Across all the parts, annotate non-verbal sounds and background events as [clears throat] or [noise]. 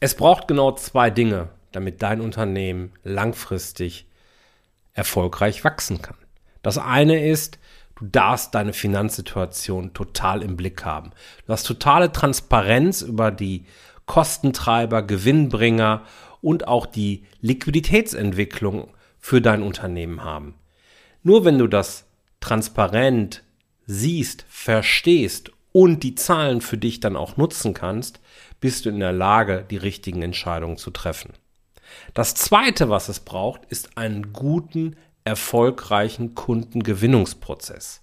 Es braucht genau zwei Dinge, damit dein Unternehmen langfristig erfolgreich wachsen kann. Das eine ist, du darfst deine Finanzsituation total im Blick haben. Du hast totale Transparenz über die Kostentreiber, Gewinnbringer und auch die Liquiditätsentwicklung für dein Unternehmen haben. Nur wenn du das transparent siehst, verstehst und die Zahlen für dich dann auch nutzen kannst, bist du in der Lage, die richtigen Entscheidungen zu treffen. Das Zweite, was es braucht, ist einen guten, erfolgreichen Kundengewinnungsprozess.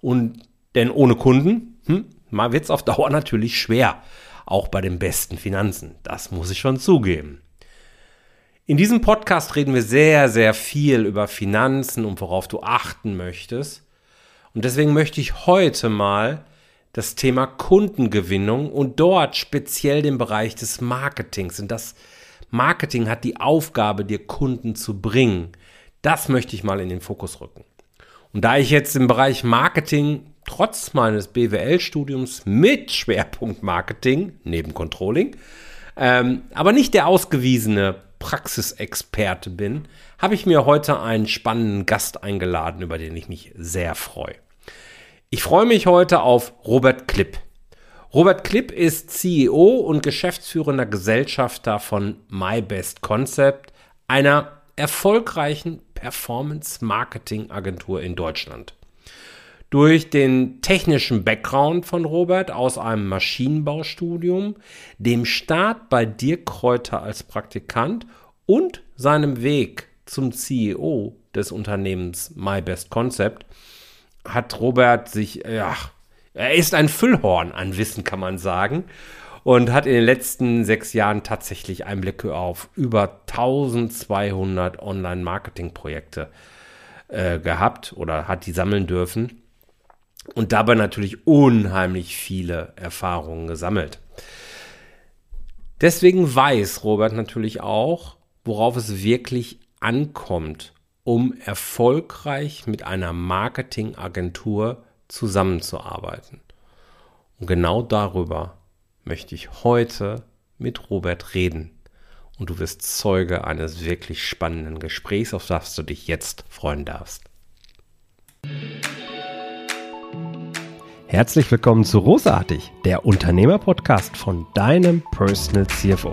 Und denn ohne Kunden hm, wird es auf Dauer [laughs] natürlich schwer, auch bei den besten Finanzen. Das muss ich schon zugeben. In diesem Podcast reden wir sehr, sehr viel über Finanzen und worauf du achten möchtest. Und deswegen möchte ich heute mal das Thema Kundengewinnung und dort speziell den Bereich des Marketings. Und das Marketing hat die Aufgabe, dir Kunden zu bringen. Das möchte ich mal in den Fokus rücken. Und da ich jetzt im Bereich Marketing trotz meines BWL-Studiums mit Schwerpunkt Marketing, neben Controlling, ähm, aber nicht der ausgewiesene Praxisexperte bin, habe ich mir heute einen spannenden Gast eingeladen, über den ich mich sehr freue. Ich freue mich heute auf Robert Klipp. Robert Klipp ist CEO und geschäftsführender Gesellschafter von My Best Concept, einer erfolgreichen Performance-Marketing-Agentur in Deutschland. Durch den technischen Background von Robert aus einem Maschinenbaustudium, dem Start bei Dirk Kräuter als Praktikant und seinem Weg zum CEO des Unternehmens My Best Concept hat Robert sich, ja, er ist ein Füllhorn an Wissen, kann man sagen. Und hat in den letzten sechs Jahren tatsächlich Einblicke auf über 1200 Online-Marketing-Projekte äh, gehabt oder hat die sammeln dürfen. Und dabei natürlich unheimlich viele Erfahrungen gesammelt. Deswegen weiß Robert natürlich auch, worauf es wirklich ankommt, um erfolgreich mit einer Marketingagentur zusammenzuarbeiten. Und genau darüber möchte ich heute mit Robert reden. Und du wirst Zeuge eines wirklich spannenden Gesprächs, auf das du dich jetzt freuen darfst. Herzlich willkommen zu Rosartig, der Unternehmerpodcast von deinem Personal CFO.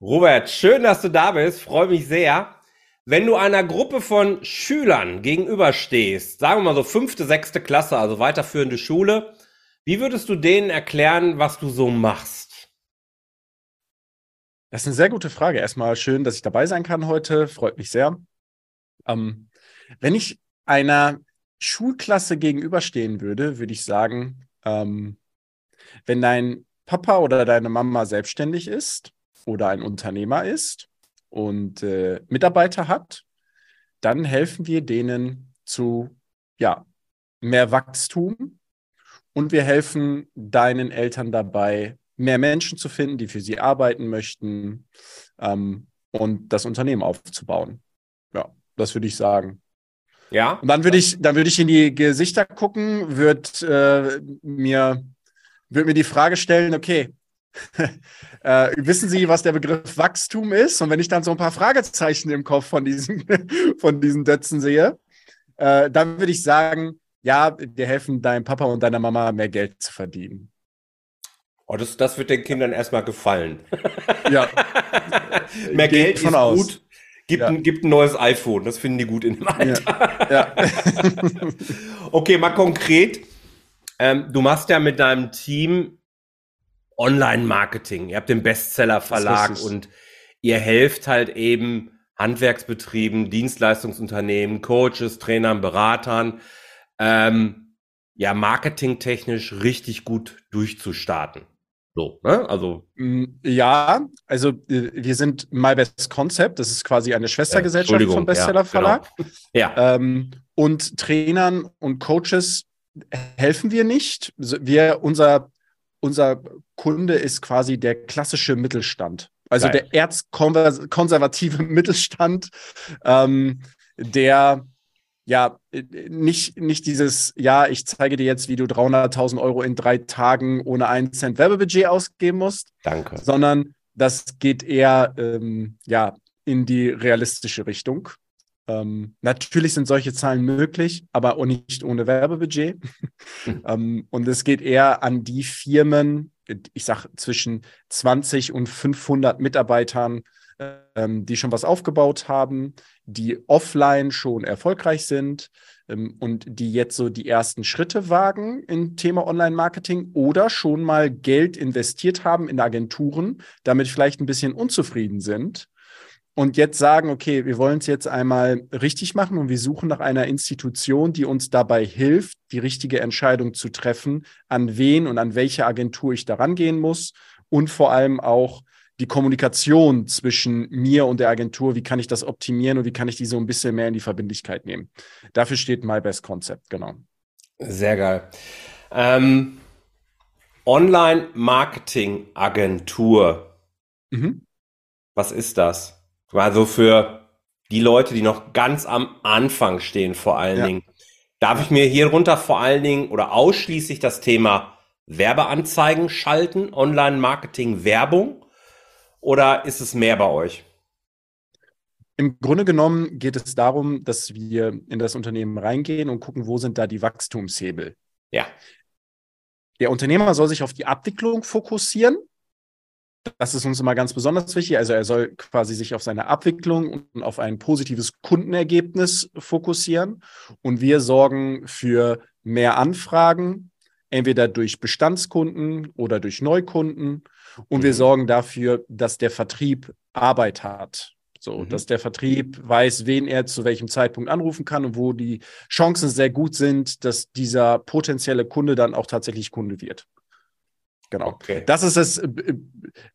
Robert, schön, dass du da bist. Freue mich sehr. Wenn du einer Gruppe von Schülern gegenüberstehst, sagen wir mal so fünfte, sechste Klasse, also weiterführende Schule, wie würdest du denen erklären, was du so machst? Das ist eine sehr gute Frage. Erstmal schön, dass ich dabei sein kann heute. Freut mich sehr. Ähm, wenn ich einer Schulklasse gegenüberstehen würde, würde ich sagen, ähm, wenn dein Papa oder deine Mama selbstständig ist oder ein Unternehmer ist und äh, Mitarbeiter hat, dann helfen wir denen zu ja, mehr Wachstum und wir helfen deinen Eltern dabei, mehr Menschen zu finden, die für sie arbeiten möchten ähm, und das Unternehmen aufzubauen. Ja, das würde ich sagen. Ja. Und dann würde ich, dann würde ich in die Gesichter gucken, würde äh, mir, würde mir die Frage stellen, okay, [laughs] äh, wissen Sie, was der Begriff Wachstum ist? Und wenn ich dann so ein paar Fragezeichen im Kopf von diesen, [laughs] von diesen Dötzen sehe, äh, dann würde ich sagen, ja, wir helfen deinem Papa und deiner Mama mehr Geld zu verdienen. Oh, das, das wird den Kindern erstmal gefallen. [laughs] Ja. mehr Geht Geld ist aus. gut. Gibt, ja. ein, gibt ein neues iPhone, das finden die gut in dem Alter. Ja. ja. okay, mal konkret. Ähm, du machst ja mit deinem Team Online-Marketing. Ihr habt den Bestseller-Verlag und ihr helft halt eben Handwerksbetrieben, Dienstleistungsunternehmen, Coaches, Trainern, Beratern, ähm, ja, marketingtechnisch richtig gut durchzustarten. So, ne? Also. Mm, ja, also äh, wir sind My Best Concept, das ist quasi eine Schwestergesellschaft Äh, vom Bestseller Verlag. Ja. Ähm, und Trainern und Coaches helfen wir nicht. Wir, unser, unser Kunde ist quasi der klassische Mittelstand. Also Geil. der erzkonservative [laughs] Mittelstand, ähm, der ja nicht, nicht dieses, ja, ich zeige dir jetzt, wie du 300.000 Euro in drei Tagen ohne einen Cent Werbebudget ausgeben musst, Danke. sondern das geht eher ähm, ja, in die realistische Richtung. Ähm, natürlich sind solche Zahlen möglich, aber auch nicht ohne Werbebudget. [laughs] ähm, und es geht eher an die Firmen, ich sage zwischen 20 und 500 Mitarbeitern, ähm, die schon was aufgebaut haben, die offline schon erfolgreich sind ähm, und die jetzt so die ersten Schritte wagen im Thema Online-Marketing oder schon mal Geld investiert haben in Agenturen, damit vielleicht ein bisschen unzufrieden sind und jetzt sagen, okay, wir wollen es jetzt einmal richtig machen und wir suchen nach einer Institution, die uns dabei hilft, die richtige Entscheidung zu treffen, an wen und an welche Agentur ich daran gehen muss und vor allem auch die Kommunikation zwischen mir und der Agentur, wie kann ich das optimieren und wie kann ich die so ein bisschen mehr in die Verbindlichkeit nehmen. Dafür steht My Best Concept, genau. Sehr geil. Ähm, Online-Marketing-Agentur. Mhm. Was ist das? Also für die Leute, die noch ganz am Anfang stehen, vor allen Ja. Dingen. Darf ich mir hier runter vor allen Dingen oder ausschließlich das Thema Werbeanzeigen schalten, Online-Marketing, Werbung? Oder ist es mehr bei euch? Im Grunde genommen geht es darum, dass wir in das Unternehmen reingehen und gucken, wo sind da die Wachstumshebel. Ja. Der Unternehmer soll sich auf die Abwicklung fokussieren. Das ist uns immer ganz besonders wichtig. Also er soll quasi sich auf seine Abwicklung und auf ein positives Kundenergebnis fokussieren. Und wir sorgen für mehr Anfragen, entweder durch Bestandskunden oder durch Neukunden. Und wir Mhm. sorgen dafür, dass der Vertrieb Arbeit hat. So, Mhm. dass der Vertrieb weiß, wen er zu welchem Zeitpunkt anrufen kann und wo die Chancen sehr gut sind, dass dieser potenzielle Kunde dann auch tatsächlich Kunde wird. Genau. Okay. Das ist es, äh,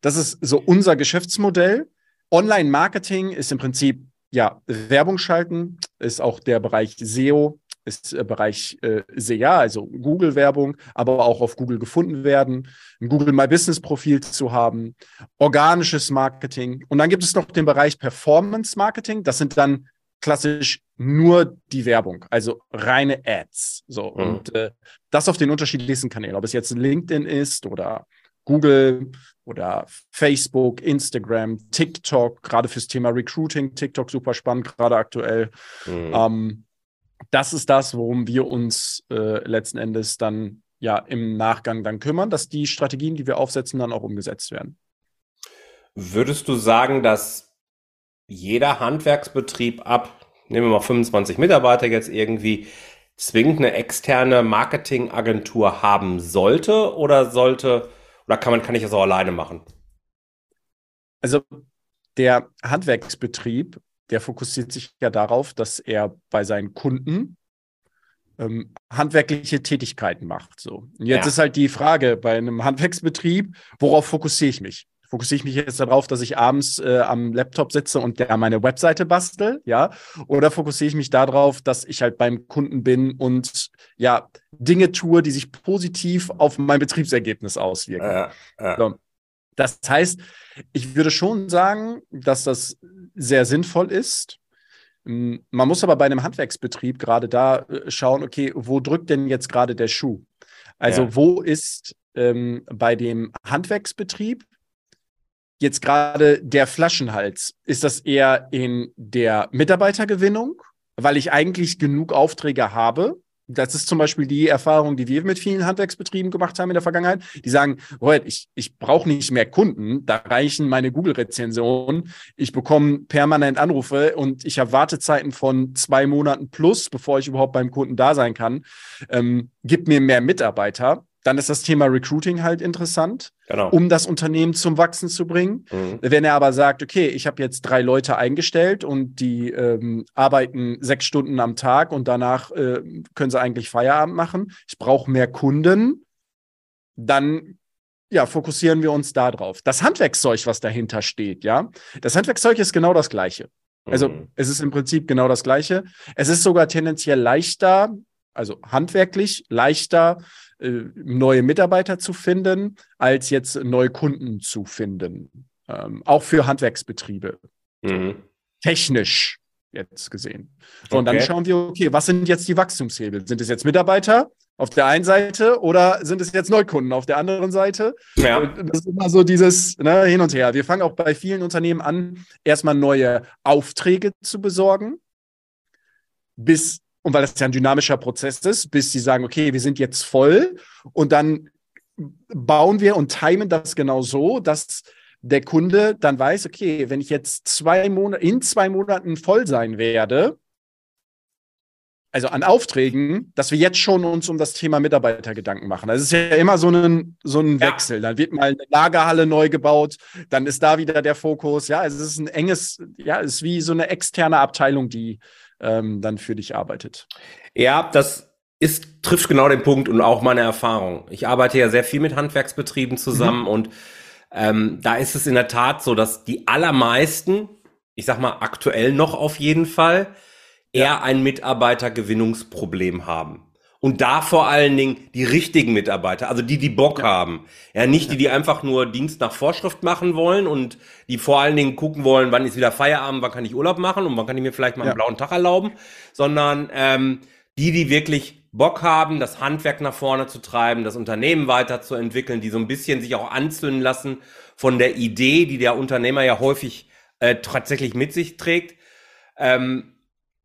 das ist so unser Geschäftsmodell. Online-Marketing ist im Prinzip ja Werbung schalten, ist auch der Bereich SEO, ist der Bereich äh, SEA, also Google-Werbung, aber auch auf Google gefunden werden, ein Google My Business Profil zu haben, organisches Marketing und dann gibt es noch den Bereich Performance Marketing. Das sind dann klassisch nur die Werbung, also reine Ads. So Mhm. und äh, das auf den unterschiedlichsten Kanälen, ob es jetzt LinkedIn ist oder Google oder Facebook, Instagram, TikTok, gerade fürs Thema Recruiting, TikTok super spannend, gerade aktuell. Mhm. Ähm, das ist das, worum wir uns äh, letzten Endes dann ja im Nachgang dann kümmern, dass die Strategien, die wir aufsetzen, dann auch umgesetzt werden. Würdest du sagen, dass jeder Handwerksbetrieb ab, nehmen wir mal 25 Mitarbeiter jetzt irgendwie, zwingend eine externe Marketingagentur haben sollte oder sollte, oder kann man, kann ich das auch alleine machen? Also der Handwerksbetrieb, der fokussiert sich ja darauf, dass er bei seinen Kunden ähm, handwerkliche Tätigkeiten macht. So. Und jetzt Ja. ist halt die Frage bei einem Handwerksbetrieb, worauf fokussiere ich mich? Fokussiere ich mich jetzt darauf, dass ich abends äh, am Laptop sitze und der meine Webseite bastel, ja? Oder fokussiere ich mich darauf, dass ich halt beim Kunden bin und ja Dinge tue, die sich positiv auf mein Betriebsergebnis auswirken? Äh, äh, So. Das heißt, ich würde schon sagen, dass das sehr sinnvoll ist. Man muss aber bei einem Handwerksbetrieb gerade da äh, schauen, okay, wo drückt denn jetzt gerade der Schuh? Also Ja. wo ist ähm, bei dem Handwerksbetrieb jetzt gerade der Flaschenhals? Ist das eher in der Mitarbeitergewinnung, weil ich eigentlich genug Aufträge habe? Das ist zum Beispiel die Erfahrung, die wir mit vielen Handwerksbetrieben gemacht haben in der Vergangenheit. Die sagen, ich, ich brauche nicht mehr Kunden, da reichen meine Google-Rezensionen. Ich bekomme permanent Anrufe und ich habe Wartezeiten von zwei Monaten plus, bevor ich überhaupt beim Kunden da sein kann. Ähm, gib mir mehr Mitarbeiter. Dann ist das Thema Recruiting halt interessant, genau. um das Unternehmen zum Wachsen zu bringen. Mhm. Wenn er aber sagt, okay, ich habe jetzt drei Leute eingestellt und die ähm, arbeiten sechs Stunden am Tag und danach äh, können sie eigentlich Feierabend machen, ich brauche mehr Kunden, dann ja, fokussieren wir uns da drauf. Das Handwerkszeug, was dahinter steht, ja, das Handwerkszeug ist genau das gleiche. Also mhm. es ist im Prinzip genau das gleiche. Es ist sogar tendenziell leichter, also handwerklich leichter, neue Mitarbeiter zu finden, als jetzt neue Kunden zu finden. Ähm, auch für Handwerksbetriebe. Mhm. Technisch jetzt gesehen. So, okay. Und dann schauen wir, okay, was sind jetzt die Wachstumshebel? Sind es jetzt Mitarbeiter auf der einen Seite oder sind es jetzt Neukunden auf der anderen Seite? Ja. Das ist immer so dieses ne, Hin und Her. Wir fangen auch bei vielen Unternehmen an, erstmal neue Aufträge zu besorgen, bis, und weil das ja ein dynamischer Prozess ist, bis sie sagen, okay, wir sind jetzt voll und dann bauen wir und timen das genau so, dass der Kunde dann weiß, okay, wenn ich jetzt zwei Monate, in zwei Monaten voll sein werde, also an Aufträgen, dass wir jetzt schon uns um das Thema Mitarbeiter Gedanken machen. Das ist ja immer so ein, so ein Wechsel. Ja. Dann wird mal eine Lagerhalle neu gebaut, dann ist da wieder der Fokus. Ja, also es ist ein enges, ja, es ist wie so eine externe Abteilung, die ähm, dann für dich arbeitet. Ja, das ist, trifft genau den Punkt und auch meine Erfahrung. Ich arbeite ja sehr viel mit Handwerksbetrieben zusammen mhm. und ähm, da ist es in der Tat so, dass die allermeisten, ich sag mal aktuell noch auf jeden Fall, eher ja. ein Mitarbeitergewinnungsproblem haben. Und da vor allen Dingen die richtigen Mitarbeiter, also die, die Bock ja. haben. Ja, nicht die, die einfach nur Dienst nach Vorschrift machen wollen und die vor allen Dingen gucken wollen, wann ist wieder Feierabend, wann kann ich Urlaub machen und wann kann ich mir vielleicht mal einen blauen Tag erlauben, sondern ähm, die, die wirklich Bock haben, das Handwerk nach vorne zu treiben, das Unternehmen weiterzuentwickeln, die so ein bisschen sich auch anzünden lassen von der Idee, die der Unternehmer ja häufig äh, tatsächlich mit sich trägt. Ähm,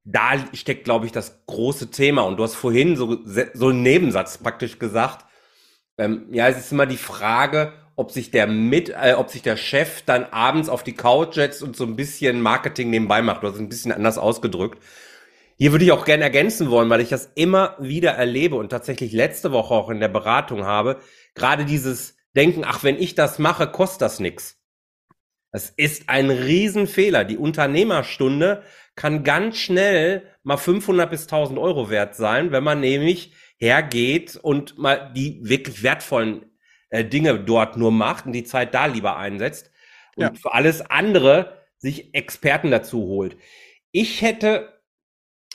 da steckt, glaube ich, das große Thema. Und du hast vorhin so, so einen Nebensatz praktisch gesagt. Ähm, ja, es ist immer die Frage, ob sich der mit, äh, ob sich der Chef dann abends auf die Couch setzt und so ein bisschen Marketing nebenbei macht. Du hast es ein bisschen anders ausgedrückt. Hier würde ich auch gerne ergänzen wollen, weil ich das immer wieder erlebe und tatsächlich letzte Woche auch in der Beratung habe. Gerade dieses Denken, ach, wenn ich das mache, kostet das nichts. Das ist ein Riesenfehler. Die Unternehmerstunde kann ganz schnell mal 500 bis 1000 Euro wert sein, wenn man nämlich hergeht und mal die wirklich wertvollen äh, Dinge dort nur macht und die Zeit da lieber einsetzt und ja. für alles andere sich Experten dazu holt. Ich hätte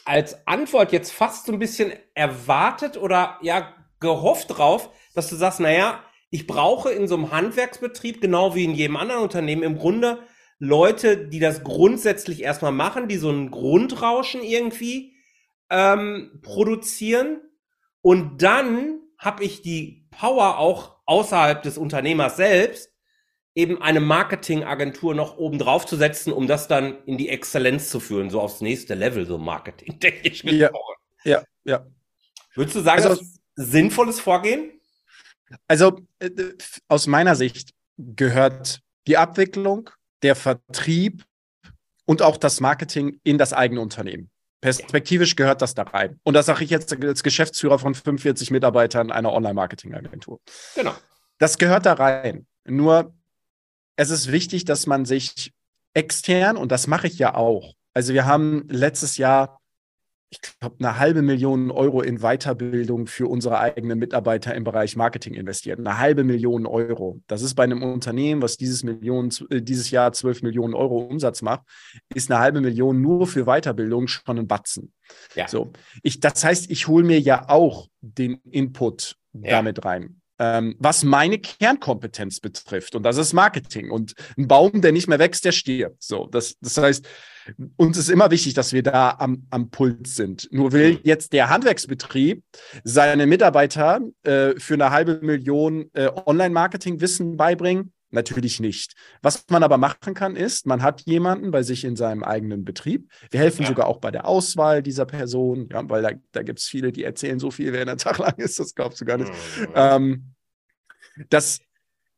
als Antwort jetzt fast so ein bisschen erwartet oder ja gehofft drauf, dass du sagst, naja, ich brauche in so einem Handwerksbetrieb, genau wie in jedem anderen Unternehmen, im Grunde Leute, die das grundsätzlich erstmal machen, die so ein Grundrauschen irgendwie ähm, produzieren. Und dann habe ich die Power auch außerhalb des Unternehmers selbst, eben eine Marketingagentur noch oben drauf zu setzen, um das dann in die Exzellenz zu führen, so aufs nächste Level, so Marketing, [laughs] denke ich. Ja, ja, ja. Würdest du sagen, also, das ist sinnvolles Vorgehen? Also äh, aus meiner Sicht gehört die Abwicklung, der Vertrieb und auch das Marketing in das eigene Unternehmen. Perspektivisch gehört das da rein. Und das sage ich jetzt als Geschäftsführer von 45 Mitarbeitern einer Online-Marketing-Agentur. Genau. Das gehört da rein. Nur es ist wichtig, dass man sich extern, und das mache ich ja auch, also wir haben letztes Jahr, ich glaube, eine halbe Million Euro in Weiterbildung für unsere eigenen Mitarbeiter im Bereich Marketing investiert. Eine halbe Million Euro. Das ist bei einem Unternehmen, was dieses, Million, äh, dieses Jahr 12 Millionen Euro Umsatz macht, ist eine halbe Million nur für Weiterbildung schon ein Batzen. Ja. So. Ich, das heißt, ich hole mir ja auch den Input ja. damit rein ähm, was meine Kernkompetenz betrifft. Und das ist Marketing. Und ein Baum, der nicht mehr wächst, der stirbt. So, das, das heißt, uns ist immer wichtig, dass wir da am, am Puls sind. Nur will mhm. jetzt der Handwerksbetrieb seine Mitarbeiter äh, für eine halbe Million äh, Online-Marketing-Wissen beibringen. Natürlich nicht. Was man aber machen kann, ist, man hat jemanden bei sich in seinem eigenen Betrieb. Wir helfen ja. sogar auch bei der Auswahl dieser Person, ja, weil da, da gibt es viele, die erzählen so viel, wer ein Tag lang ist, das glaubst du gar nicht. Mhm. Ähm, dass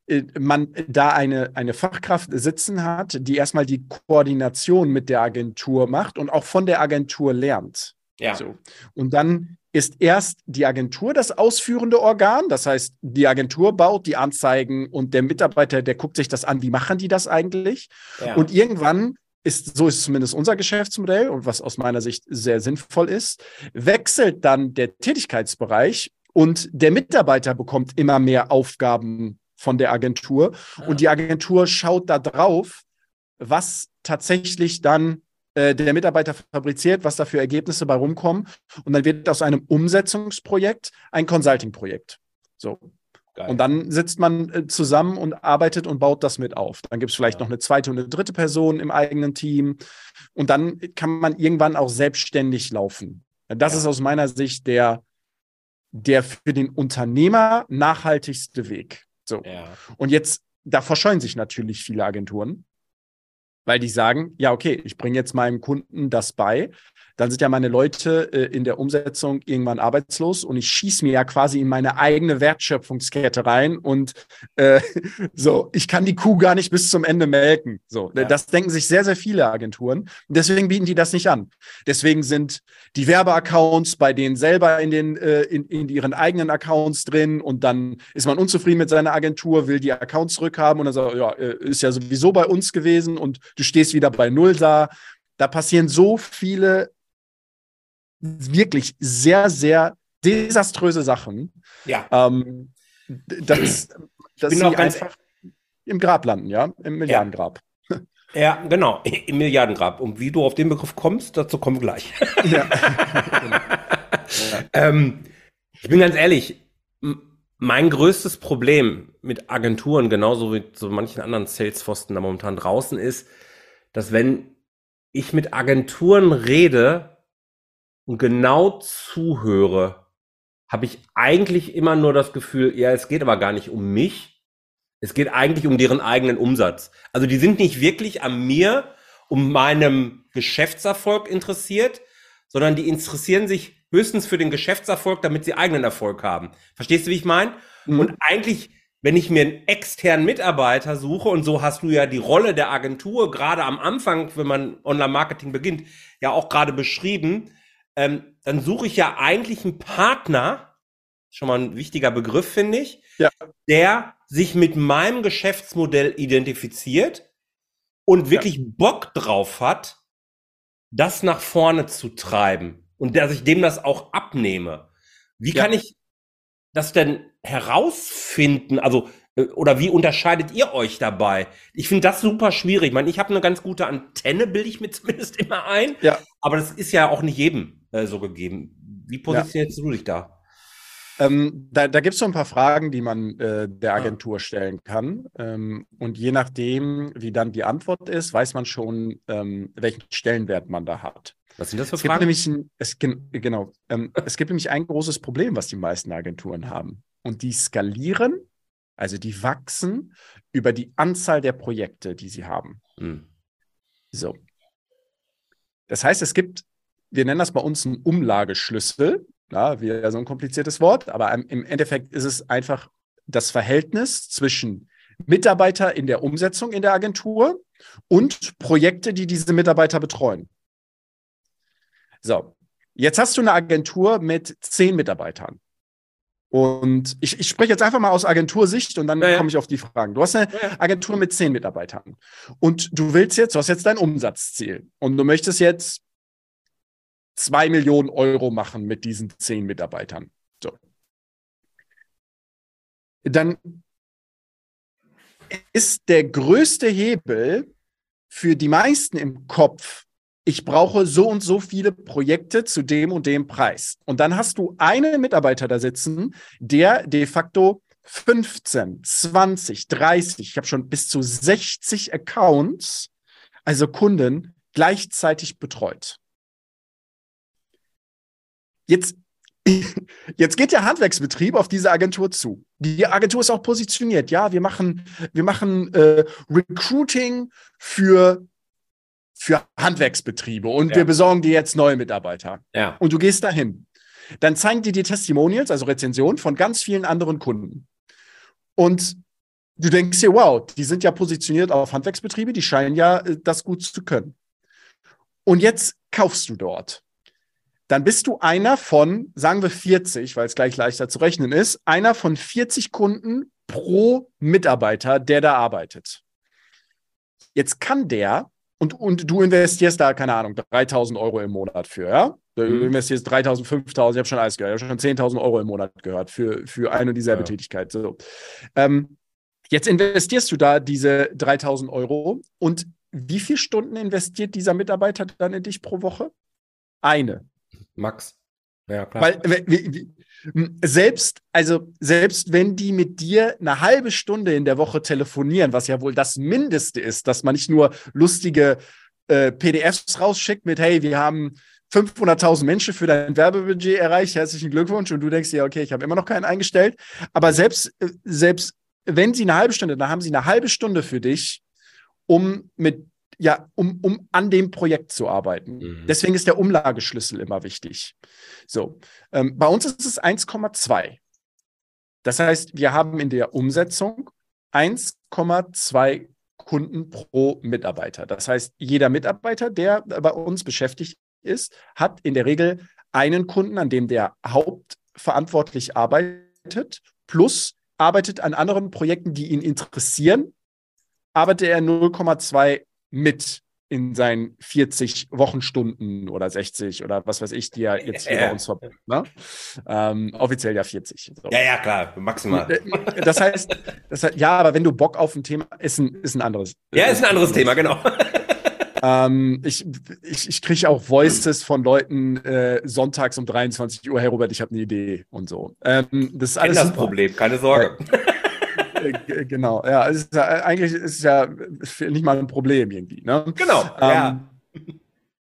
äh, man da eine, eine Fachkraft sitzen hat, die erstmal die Koordination mit der Agentur macht und auch von der Agentur lernt. Ja. So. Und dann ist erst die Agentur das ausführende Organ. Das heißt, die Agentur baut die Anzeigen und der Mitarbeiter, der guckt sich das an, wie machen die das eigentlich? Ja. Und irgendwann ist, so ist zumindest unser Geschäftsmodell und was aus meiner Sicht sehr sinnvoll ist, wechselt dann der Tätigkeitsbereich und der Mitarbeiter bekommt immer mehr Aufgaben von der Agentur. Ah. Und die Agentur schaut da drauf, was tatsächlich dann äh, der Mitarbeiter fabriziert, was da für Ergebnisse bei rumkommen. Und dann wird aus einem Umsetzungsprojekt ein Consulting-Projekt. So. Geil. Und dann sitzt man äh, zusammen und arbeitet und baut das mit auf. Dann gibt es vielleicht Ja. noch eine zweite und eine dritte Person im eigenen Team. Und dann kann man irgendwann auch selbstständig laufen. Das Ja. ist aus meiner Sicht der, der für den Unternehmer nachhaltigste Weg. So. ja. Und jetzt, da verscheuen sich natürlich viele Agenturen, weil die sagen, ja, okay, ich bringe jetzt meinem Kunden das bei. Dann sind ja meine Leute äh, in der Umsetzung irgendwann arbeitslos und ich schieße mir ja quasi in meine eigene Wertschöpfungskette rein und äh, [laughs] so, ich kann die Kuh gar nicht bis zum Ende melken. So, Ja. das denken sich sehr, sehr viele Agenturen. Und deswegen bieten die das nicht an. Deswegen sind die Werbeaccounts bei denen selber in den äh, in, in ihren eigenen Accounts drin und dann ist man unzufrieden mit seiner Agentur, will die Accounts zurückhaben und dann sagt, ja, äh, ist ja sowieso bei uns gewesen und du stehst wieder bei Null da. Da passieren so viele wirklich sehr, sehr desaströse Sachen, ja. ähm, dass, dass sie einfach im Grab landen, ja, im Milliardengrab. Ja, genau, [laughs] im Milliardengrab. Und wie du auf den Begriff kommst, dazu kommen wir gleich. Ja. [laughs] ähm, ich bin ganz ehrlich, mein größtes Problem mit Agenturen, genauso wie so manchen anderen Salesforsten da momentan draußen ist, dass wenn ich mit Agenturen rede und genau zuhöre, habe ich eigentlich immer nur das Gefühl, ja, es geht aber gar nicht um mich. Es geht eigentlich um deren eigenen Umsatz. Also die sind nicht wirklich an mir, um meinem Geschäftserfolg interessiert, sondern die interessieren sich höchstens für den Geschäftserfolg, damit sie eigenen Erfolg haben. Verstehst du, wie ich meine? Mhm. Und eigentlich, wenn ich mir einen externen Mitarbeiter suche, und so hast du ja die Rolle der Agentur gerade am Anfang, wenn man Online-Marketing beginnt, ja auch gerade beschrieben, ähm, dann suche ich ja eigentlich einen Partner, schon mal ein wichtiger Begriff, finde ich, Ja. der sich mit meinem Geschäftsmodell identifiziert und wirklich Bock drauf hat, das nach vorne zu treiben und dass ich dem das auch abnehme. Wie Ja. kann ich das denn herausfinden? Also, äh, oder wie unterscheidet ihr euch dabei? Ich finde das super schwierig. Ich meine, ich habe eine ganz gute Antenne, bilde ich mir [laughs] zumindest immer ein. Ja. Aber das ist ja auch nicht jedem äh, so gegeben. Wie positionierst du dich da? Ähm, da da gibt es so ein paar Fragen, die man äh, der Ah. Agentur stellen kann. Ähm, und je nachdem, wie dann die Antwort ist, weiß man schon, ähm, welchen Stellenwert man da hat. Was sind das für Es gibt Fragen? nämlich ein, es, gen- genau, ähm, es gibt nämlich ein großes Problem, was die meisten Agenturen haben. Und die skalieren, also die wachsen über die Anzahl der Projekte, die sie haben. Hm. So. Das heißt, es gibt, wir nennen das bei uns einen Umlageschlüssel. Ja, wieder so ein kompliziertes Wort, aber im- Endeffekt ist es einfach das Verhältnis zwischen Mitarbeiter in der Umsetzung in der Agentur und Projekte, die diese Mitarbeiter betreuen. So, jetzt hast du eine Agentur mit zehn Mitarbeitern. Und ich, ich spreche jetzt einfach mal aus Agentursicht und dann Ja, ja. komme ich auf die Fragen. Du hast eine. Agentur mit zehn Mitarbeitern. Und du willst jetzt, du hast jetzt dein Umsatzziel und du möchtest jetzt zwei Millionen Euro machen mit diesen zehn Mitarbeitern. So. Dann ist der größte Hebel für die meisten im Kopf, ich brauche so und so viele Projekte zu dem und dem Preis. Und dann hast du einen Mitarbeiter da sitzen, der de facto 15, 20, 30, ich habe schon bis zu 60 Accounts, also Kunden, gleichzeitig betreut. Jetzt, [laughs] jetzt geht der Handwerksbetrieb auf diese Agentur zu. Die Agentur ist auch positioniert. Ja, wir machen, wir machen äh, Recruiting für, für Handwerksbetriebe und Ja. wir besorgen dir jetzt neue Mitarbeiter. Ja. Und du gehst dahin. Dann zeigen die dir Testimonials, also Rezensionen von ganz vielen anderen Kunden. Und du denkst dir, wow, die sind ja positioniert auf Handwerksbetriebe, die scheinen ja äh, das gut zu können. Und jetzt kaufst du dort. Dann bist du einer von, sagen wir 40, weil es gleich leichter zu rechnen ist, einer von 40 Kunden pro Mitarbeiter, der da arbeitet. Jetzt kann der, und, und du investierst da, keine Ahnung, 3000 Euro im Monat für, ja? Du Mhm. investierst 3000, 5000, ich habe schon alles gehört, ich habe schon 10.000 Euro im Monat gehört für, für eine und dieselbe Ja. Tätigkeit. So. Ähm, Jetzt investierst du da diese 3000 Euro und wie viele Stunden investiert dieser Mitarbeiter dann in dich pro Woche? Eine. Max. Ja, klar. Weil selbst, also selbst wenn die mit dir eine halbe Stunde in der Woche telefonieren, was ja wohl das Mindeste ist, dass man nicht nur lustige äh, PDFs rausschickt mit, hey, wir haben 500.000 Menschen für dein Werbebudget erreicht, herzlichen Glückwunsch und du denkst dir, okay, ich habe immer noch keinen eingestellt, aber selbst, äh, selbst wenn sie eine halbe Stunde, dann haben sie eine halbe Stunde für dich, um mit ja, um, um an dem Projekt zu arbeiten. Mhm. Deswegen ist der Umlageschlüssel immer wichtig. So, ähm, bei uns ist es 1,2. Das heißt, wir haben in der Umsetzung 1,2 Kunden pro Mitarbeiter. Das heißt, jeder Mitarbeiter, der bei uns beschäftigt ist, hat in der Regel einen Kunden, an dem der hauptverantwortlich arbeitet, plus arbeitet an anderen Projekten, die ihn interessieren, arbeitet er 0,2 mit in seinen 40 Wochenstunden oder 60 oder was weiß ich, die er jetzt hier ja. bei uns verbringt. Ne? Ähm, offiziell ja 40. So. Ja, ja, klar, maximal. Äh, das heißt, das heißt, ja, aber wenn du Bock auf ein Thema, ist ein, ist ein anderes. Ja, ist ein anderes Thema, genau. [laughs] Ähm, ich ich, ich kriege auch Voices von Leuten äh, sonntags um 23 Uhr, Herr Robert, ich habe eine Idee und so. Ähm, das ist alles das Problem, keine Sorge. Äh, genau, ja, ist ja, eigentlich ist es ja nicht mal ein Problem irgendwie. Ne? Genau, ähm, ja.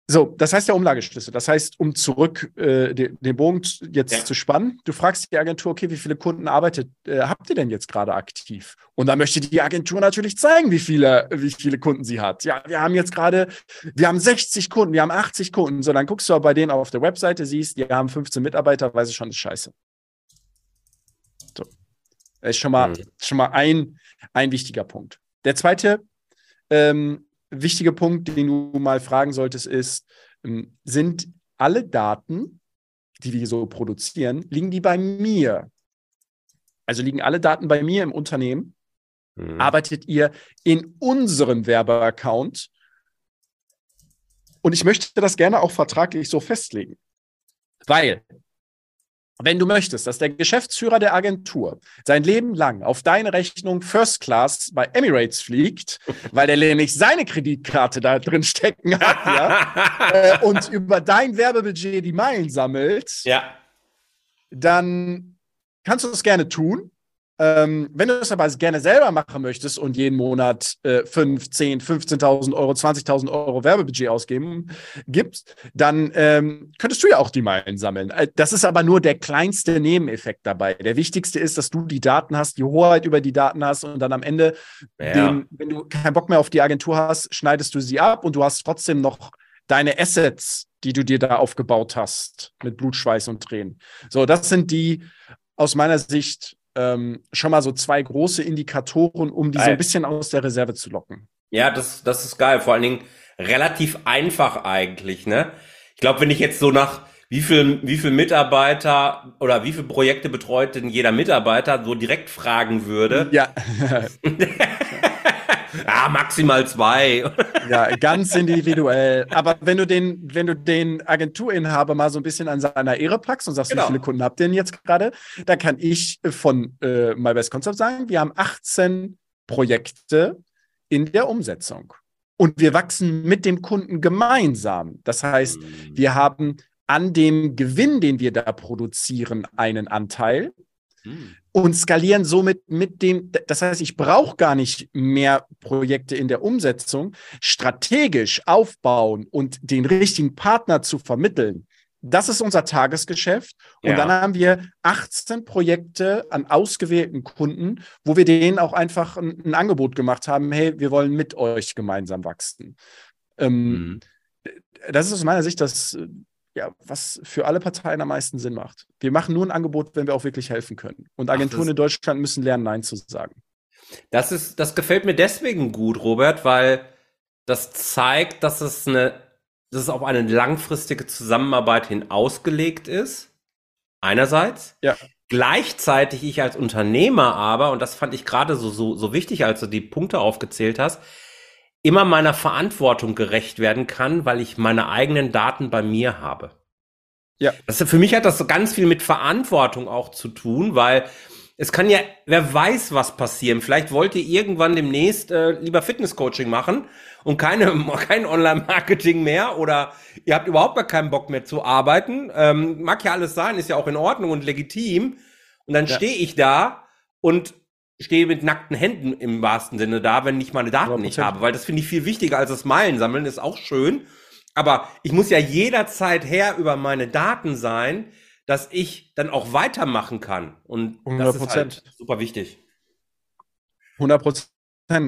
So, das heißt der Umlageschlüssel. Das heißt, um zurück äh, den, den, Bogen jetzt ja. zu spannen, du fragst die Agentur, okay, wie viele Kunden arbeitet, äh, habt ihr denn jetzt gerade aktiv? Und dann möchte die Agentur natürlich zeigen, wie viele, wie viele Kunden sie hat. Ja, wir haben jetzt gerade, wir haben 60 Kunden, wir haben 80 Kunden. So, dann guckst du bei denen auf der Webseite, siehst, die haben 15 Mitarbeiter, weiß ich schon, das ist scheiße. Das ist schon mal, mhm. schon mal ein, ein wichtiger Punkt. Der zweite, ähm, wichtige Punkt, den du mal fragen solltest, ist, ähm, sind alle Daten, die wir so produzieren, liegen die bei mir? Also liegen alle Daten bei mir im Unternehmen? Mhm. Arbeitet ihr in unserem Werbeaccount? Und ich möchte das gerne auch vertraglich so festlegen. Weil wenn du möchtest, dass der Geschäftsführer der Agentur sein Leben lang auf deine Rechnung First Class bei Emirates fliegt, [laughs] weil der nämlich seine Kreditkarte da drin stecken hat, ja, [laughs] äh, und über dein Werbebudget die Meilen sammelt, ja. dann kannst du das gerne tun. Ähm, wenn du das aber gerne selber machen möchtest und jeden Monat äh, 5, 10, 15.000 Euro, 20.000 Euro Werbebudget ausgeben gibst, dann ähm, könntest du ja auch die Meilen sammeln. Äh, das ist aber nur der kleinste Nebeneffekt dabei. Der wichtigste ist, dass du die Daten hast, die Hoheit über die Daten hast und dann am Ende, ja. den, wenn du keinen Bock mehr auf die Agentur hast, schneidest du sie ab und du hast trotzdem noch deine Assets, die du dir da aufgebaut hast, mit Blut, Schweiß und Tränen. So, das sind die aus meiner Sicht ähm, schon mal so zwei große Indikatoren, um die geil. so ein bisschen aus der Reserve zu locken. Ja, das, das ist geil. Vor allen Dingen relativ einfach eigentlich, ne? Ich glaube, wenn ich jetzt so nach wie viel, wie viel Mitarbeiter oder wie viele Projekte betreut denn jeder Mitarbeiter so direkt fragen würde. Ja. [laughs] [laughs] ah, maximal zwei. [laughs] ja, ganz individuell. Aber wenn du den, wenn du den Agenturinhaber mal so ein bisschen an seiner Ehre packst und sagst, genau. wie viele Kunden habt ihr denn jetzt gerade, dann kann ich von äh, My Best Concept sagen, wir haben 18 Projekte in der Umsetzung. Und wir wachsen mit dem Kunden gemeinsam. Das heißt, mhm. wir haben an dem Gewinn, den wir da produzieren, einen Anteil. Mhm und skalieren somit mit dem, das heißt, ich brauche gar nicht mehr Projekte in der Umsetzung, strategisch aufbauen und den richtigen Partner zu vermitteln. Das ist unser Tagesgeschäft. Und ja. dann haben wir 18 Projekte an ausgewählten Kunden, wo wir denen auch einfach ein, ein Angebot gemacht haben, hey, wir wollen mit euch gemeinsam wachsen. Ähm, mhm. Das ist aus meiner Sicht das ja, was für alle Parteien am meisten Sinn macht. Wir machen nur ein Angebot, wenn wir auch wirklich helfen können. Und Agenturen Ach, in Deutschland müssen lernen, Nein zu sagen. Das ist, das gefällt mir deswegen gut, Robert, weil das zeigt, dass es eine, dass es auf eine langfristige Zusammenarbeit hin ausgelegt ist. Einerseits. Ja. Gleichzeitig ich als Unternehmer aber, und das fand ich gerade so, so, so wichtig, als du die Punkte aufgezählt hast, immer meiner Verantwortung gerecht werden kann, weil ich meine eigenen Daten bei mir habe. Ja. Das, für mich hat das so ganz viel mit Verantwortung auch zu tun, weil es kann ja, wer weiß, was passieren. Vielleicht wollt ihr irgendwann demnächst äh, lieber Fitnesscoaching machen und keine, [laughs] kein Online-Marketing mehr oder ihr habt überhaupt gar keinen Bock mehr zu arbeiten. Ähm, mag ja alles sein, ist ja auch in Ordnung und legitim. Und dann ja. stehe ich da und stehe mit nackten Händen im wahrsten Sinne da, wenn ich meine Daten 100%. nicht habe, weil das finde ich viel wichtiger als das Meilen sammeln, ist auch schön. Aber ich muss ja jederzeit her über meine Daten sein, dass ich dann auch weitermachen kann. Und 100%. das ist halt super wichtig. 100 Prozent.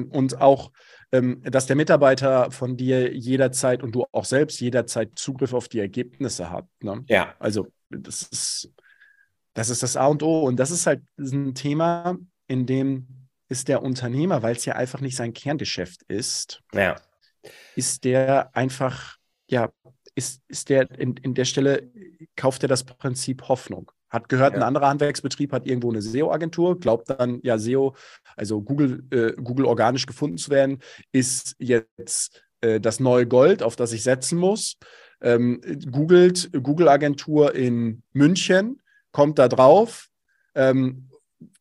Und auch, ähm, dass der Mitarbeiter von dir jederzeit und du auch selbst jederzeit Zugriff auf die Ergebnisse hat. Ne? Ja. Also, das ist, das ist das A und O. Und das ist halt ein Thema, in dem ist der Unternehmer, weil es ja einfach nicht sein Kerngeschäft ist, ja. ist der einfach, ja, ist, ist der in, in der Stelle, kauft er das Prinzip Hoffnung. Hat gehört, ja. ein anderer Handwerksbetrieb hat irgendwo eine SEO-Agentur, glaubt dann, ja, SEO, also Google, äh, Google organisch gefunden zu werden, ist jetzt äh, das neue Gold, auf das ich setzen muss. Ähm, googelt Google-Agentur in München, kommt da drauf, ähm,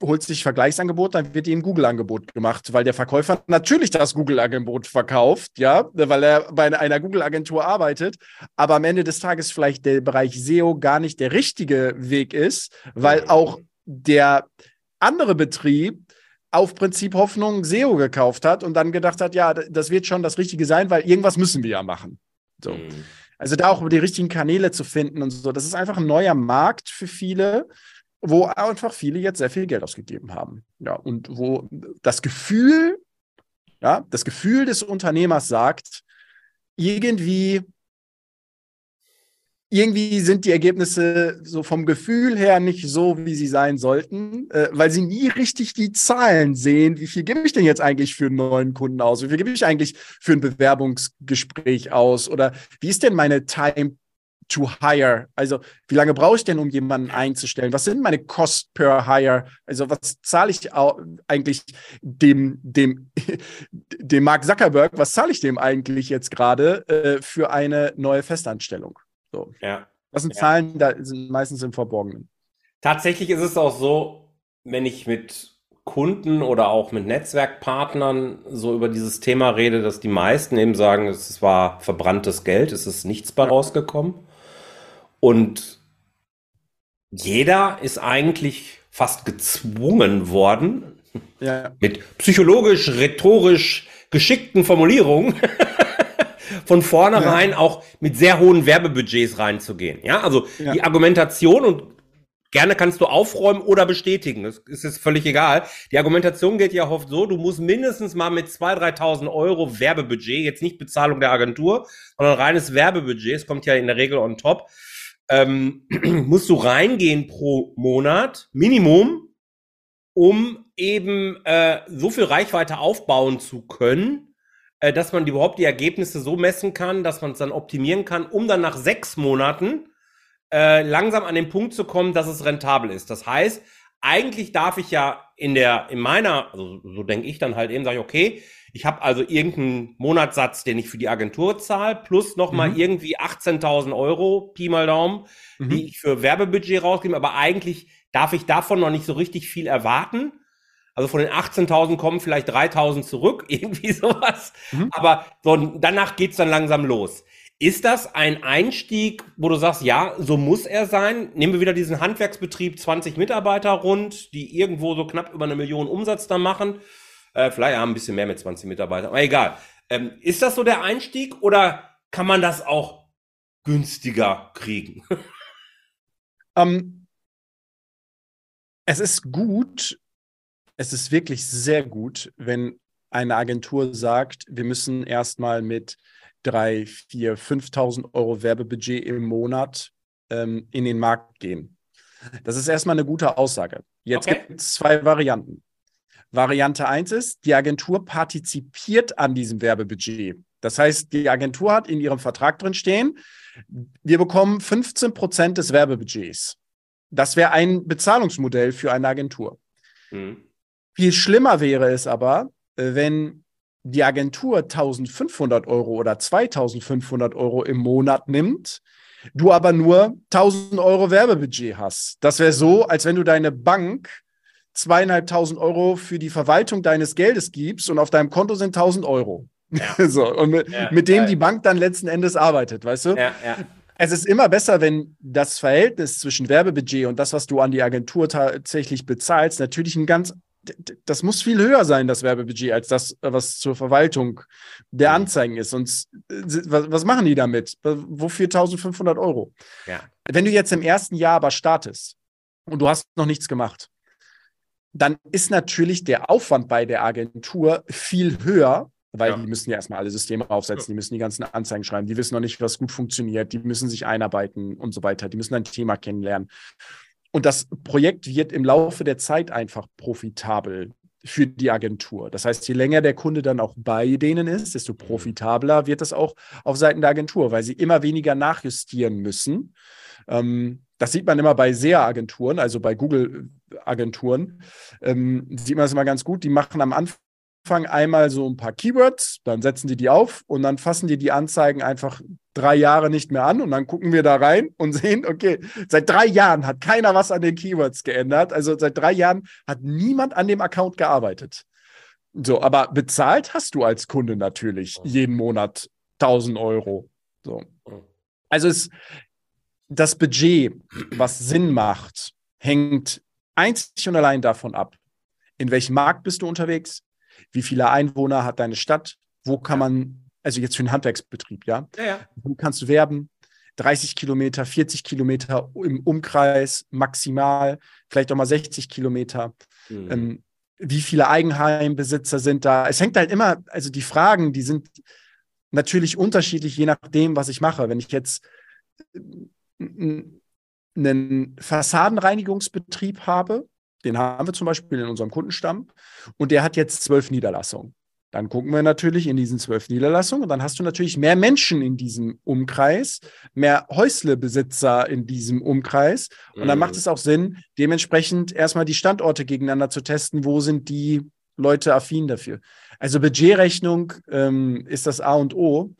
holt sich Vergleichsangebot, dann wird ihm Google-Angebot gemacht, weil der Verkäufer natürlich das Google-Angebot verkauft, ja, weil er bei einer Google-Agentur arbeitet, aber am Ende des Tages vielleicht der Bereich SEO gar nicht der richtige Weg ist, weil auch der andere Betrieb auf Prinzip Hoffnung SEO gekauft hat und dann gedacht hat, ja, das wird schon das Richtige sein, weil irgendwas müssen wir ja machen. So. Mhm. Also da auch die richtigen Kanäle zu finden und so, das ist einfach ein neuer Markt für viele wo einfach viele jetzt sehr viel Geld ausgegeben haben. Ja, und wo das Gefühl, ja, das Gefühl des Unternehmers sagt, irgendwie, irgendwie sind die Ergebnisse so vom Gefühl her nicht so, wie sie sein sollten, äh, weil sie nie richtig die Zahlen sehen. Wie viel gebe ich denn jetzt eigentlich für einen neuen Kunden aus? Wie viel gebe ich eigentlich für ein Bewerbungsgespräch aus? Oder wie ist denn meine Time to hire? Also, wie lange brauche ich denn, um jemanden einzustellen? Was sind meine Cost per hire? Also, was zahle ich eigentlich dem, dem, [laughs] dem Mark Zuckerberg, was zahle ich dem eigentlich jetzt gerade äh, für eine neue Festanstellung? So. Ja. Das sind ja. Zahlen, da sind meistens im Verborgenen. Tatsächlich ist es auch so, wenn ich mit Kunden oder auch mit Netzwerkpartnern so über dieses Thema rede, dass die meisten eben sagen, es war verbranntes Geld, es ist nichts bei rausgekommen. Und jeder ist eigentlich fast gezwungen worden, ja. mit psychologisch, rhetorisch geschickten Formulierungen [laughs] von vornherein ja. auch mit sehr hohen Werbebudgets reinzugehen. Ja, also ja. die Argumentation und gerne kannst du aufräumen oder bestätigen. Das ist jetzt völlig egal. Die Argumentation geht ja oft so, du musst mindestens mal mit 2.000, 3.000 Euro Werbebudget, jetzt nicht Bezahlung der Agentur, sondern reines Werbebudget, es kommt ja in der Regel on top, ähm, [clears throat] musst du reingehen pro Monat, Minimum, um eben äh, so viel Reichweite aufbauen zu können, äh, dass man überhaupt die Ergebnisse so messen kann, dass man es dann optimieren kann, um dann nach sechs Monaten äh, langsam an den Punkt zu kommen, dass es rentabel ist. Das heißt, eigentlich darf ich ja in der, in meiner, also so denke ich dann halt eben, sage ich, okay, ich habe also irgendeinen Monatssatz, den ich für die Agentur zahle, plus nochmal mhm. irgendwie 18.000 Euro, Pi mal Daumen, mhm. die ich für Werbebudget rausgebe. Aber eigentlich darf ich davon noch nicht so richtig viel erwarten. Also von den 18.000 kommen vielleicht 3.000 zurück, [laughs] irgendwie sowas. Mhm. Aber so, danach geht's dann langsam los. Ist das ein Einstieg, wo du sagst, ja, so muss er sein? Nehmen wir wieder diesen Handwerksbetrieb, 20 Mitarbeiter rund, die irgendwo so knapp über eine Million Umsatz da machen. Äh, vielleicht haben ein bisschen mehr mit 20 Mitarbeitern, aber egal. Ähm, ist das so der Einstieg oder kann man das auch günstiger kriegen? um, [laughs] es ist gut, es ist wirklich sehr gut, wenn eine Agentur sagt, wir müssen erstmal mit 3, 4, 5.000 Euro Werbebudget im Monat ähm, in den Markt gehen. Das ist erstmal eine gute Aussage. Jetzt okay. gibt es zwei Varianten. Variante 1 ist, die Agentur partizipiert an diesem Werbebudget. Das heißt, die Agentur hat in ihrem Vertrag drin stehen, wir bekommen 15 Prozent des Werbebudgets. Das wäre ein Bezahlungsmodell für eine Agentur. Mhm. Viel schlimmer wäre es aber, äh, wenn die Agentur 1500 Euro oder 2500 Euro im Monat nimmt, du aber nur 1000 Euro Werbebudget hast. Das wäre so, als wenn du deine Bank zweieinhalbtausend Euro für die Verwaltung deines Geldes gibst und auf deinem Konto sind 1000 Euro. Ja. [laughs] so, und mit, ja, mit dem die Bank dann letzten Endes arbeitet, weißt du? Ja, ja. Es ist immer besser, wenn das Verhältnis zwischen Werbebudget und das, was du an die Agentur tatsächlich bezahlst, natürlich ein ganz das muss viel höher sein, das Werbebudget, als das, was zur Verwaltung der mhm. Anzeigen ist. Und was, was machen die damit? Wofür 1500 Euro? Ja. Wenn du jetzt im ersten Jahr aber startest und du hast noch nichts gemacht, dann ist natürlich der Aufwand bei der Agentur viel höher, weil ja. die müssen ja erstmal alle Systeme aufsetzen, die müssen die ganzen Anzeigen schreiben, die wissen noch nicht, was gut funktioniert, die müssen sich einarbeiten und so weiter, die müssen ein Thema kennenlernen. Und das Projekt wird im Laufe der Zeit einfach profitabel für die Agentur. Das heißt, je länger der Kunde dann auch bei denen ist, desto mhm. profitabler wird das auch auf Seiten der Agentur, weil sie immer weniger nachjustieren müssen. Ähm, das sieht man immer bei SEA-Agenturen, also bei Google-Agenturen. Ähm, sieht man das immer ganz gut. Die machen am Anfang Anfang einmal so ein paar Keywords, dann setzen die die auf und dann fassen die die Anzeigen einfach drei Jahre nicht mehr an und dann gucken wir da rein und [laughs] sehen, okay, seit drei Jahren hat keiner was an den Keywords geändert. Also seit drei Jahren hat niemand an dem Account gearbeitet. So, aber bezahlt hast du als Kunde natürlich jeden Monat 1000 Euro. So. Also es, das Budget, was Sinn macht, hängt einzig und allein davon ab, in welchem Markt bist du unterwegs, wie viele Einwohner hat deine Stadt, wo kann man, also jetzt für einen Handwerksbetrieb, ja, ja, ja. wo kannst du werben, 30 Kilometer, 40 Kilometer im Umkreis maximal, vielleicht auch mal 60 Kilometer. Mhm. Ähm, wie viele Eigenheimbesitzer sind da? Es hängt halt immer, also die Fragen, die sind natürlich unterschiedlich, je nachdem, was ich mache. Wenn ich jetzt äh, einen Fassadenreinigungsbetrieb habe, den haben wir zum Beispiel in unserem Kundenstamm und der hat jetzt zwölf Niederlassungen. Dann gucken wir natürlich in diesen zwölf Niederlassungen und dann hast du natürlich mehr Menschen in diesem Umkreis, mehr Häuslebesitzer in diesem Umkreis. Und dann macht mhm. es auch Sinn, dementsprechend erstmal die Standorte gegeneinander zu testen. Wo sind die Leute affin dafür? Also Budgetrechnung ähm, ist das A und O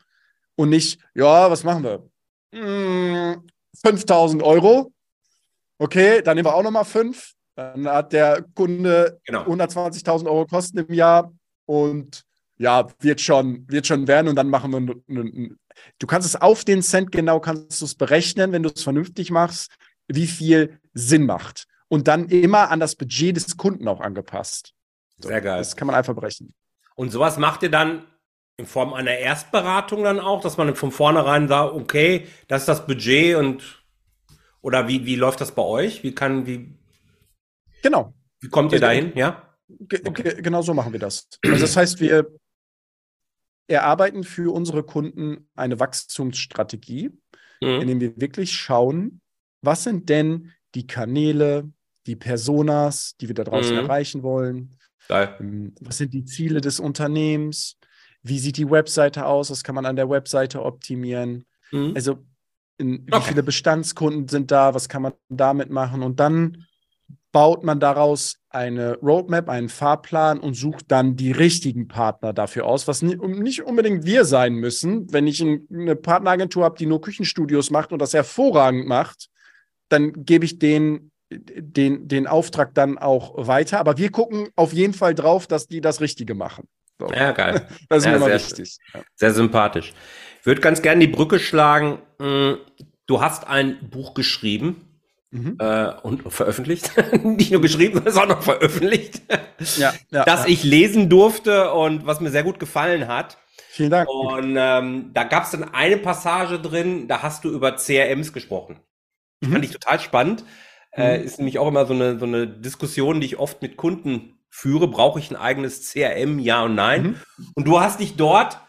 und nicht, ja, was machen wir? Hm, 5000 Euro. Okay, dann nehmen wir auch nochmal fünf. Dann hat der Kunde genau. 120.000 Euro Kosten im Jahr und ja, wird schon, wird schon werden und dann machen wir. Du kannst es auf den Cent genau, kannst du es berechnen, wenn du es vernünftig machst, wie viel Sinn macht. Und dann immer an das Budget des Kunden auch angepasst. So, Sehr geil. Das kann man einfach berechnen. Und sowas macht ihr dann in Form einer Erstberatung dann auch, dass man von vornherein sagt, okay, das ist das Budget und oder wie, wie läuft das bei euch? Wie kann, wie, Genau. Wie kommt ihr dahin? Ja? Okay. Genau so machen wir das. Also das heißt, wir erarbeiten für unsere Kunden eine Wachstumsstrategie, mhm. indem wir wirklich schauen, was sind denn die Kanäle, die Personas, die wir da draußen mhm. erreichen wollen? Geil. Ähm, was sind die Ziele des Unternehmens? Wie sieht die Webseite aus? Was kann man an der Webseite optimieren? Mhm. Also, in, wie okay. viele Bestandskunden sind da? Was kann man damit machen? Und dann baut man daraus eine Roadmap, einen Fahrplan und sucht dann die richtigen Partner dafür aus, was nicht unbedingt wir sein müssen. Wenn ich eine Partneragentur habe, die nur Küchenstudios macht und das hervorragend macht, dann gebe ich den, den, den Auftrag dann auch weiter. Aber wir gucken auf jeden Fall drauf, dass die das Richtige machen. So. Ja, geil. [laughs] Das ist ja, mir immer sehr, wichtig. Sehr sympathisch. Ich würde ganz gerne die Brücke schlagen. Hm, du hast ein Buch geschrieben Mhm. Äh, und veröffentlicht. [laughs] Nicht nur geschrieben, [laughs] sondern auch veröffentlicht. Ja, ja, das ich lesen durfte und was mir sehr gut gefallen hat. Vielen Dank. Und ähm, da gab es dann eine Passage drin, da hast du über CRMs gesprochen. Mhm. Fand ich total spannend. Äh, mhm. Äh, ist nämlich auch immer so eine, so eine Diskussion, die ich oft mit Kunden führe. Brauche ich ein eigenes CRM, ja und nein? Mhm. Und du hast dich dort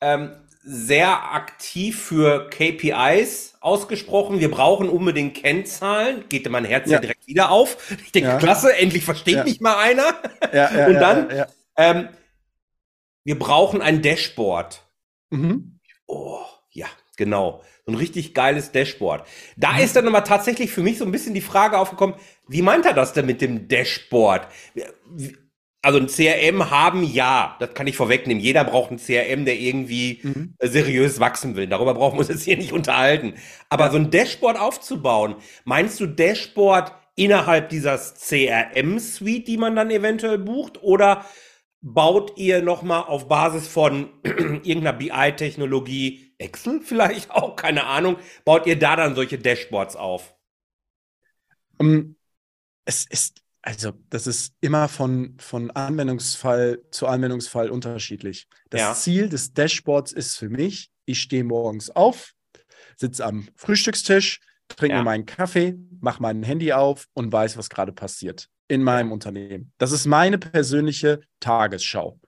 ähm, sehr aktiv für KPIs ausgesprochen. Wir brauchen unbedingt Kennzahlen. Geht mein Herz ja, direkt wieder auf. Ich denke, ja. klasse, endlich versteht ja. mich mal einer. Ja, Und dann, ähm, wir brauchen ein Dashboard. Mhm. Oh, ja, genau. So ein richtig geiles Dashboard. Da mhm. ist dann aber tatsächlich für mich so ein bisschen die Frage aufgekommen, wie meint er das denn mit dem Dashboard? also ein CRM haben, ja, das kann ich vorwegnehmen. Jeder braucht ein CRM, der irgendwie mhm. seriös wachsen will. Darüber brauchen wir uns jetzt hier nicht unterhalten. Aber ja. so ein Dashboard aufzubauen, meinst du Dashboard innerhalb dieser CRM-Suite, die man dann eventuell bucht? Oder baut ihr nochmal auf Basis von [clears throat] irgendeiner BI-Technologie, Excel vielleicht [laughs] auch, keine Ahnung, baut ihr da dann solche Dashboards auf? Um, es ist, also das ist immer von, von Anwendungsfall zu Anwendungsfall unterschiedlich. Das Ja. Ziel des Dashboards ist für mich, ich stehe morgens auf, sitze am Frühstückstisch, trinke Ja. meinen Kaffee, mache mein Handy auf und weiß, was gerade passiert in meinem Unternehmen. Das ist meine persönliche Tagesschau.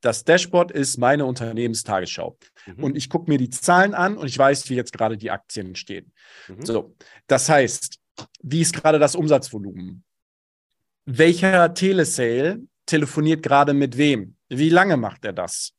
Das Dashboard ist meine Unternehmenstagesschau. Mhm. Und ich gucke mir die Zahlen an und ich weiß, wie jetzt gerade die Aktien stehen. Mhm. So, das heißt, wie ist gerade das Umsatzvolumen? Welcher Telesale telefoniert gerade mit wem? Wie lange macht er das?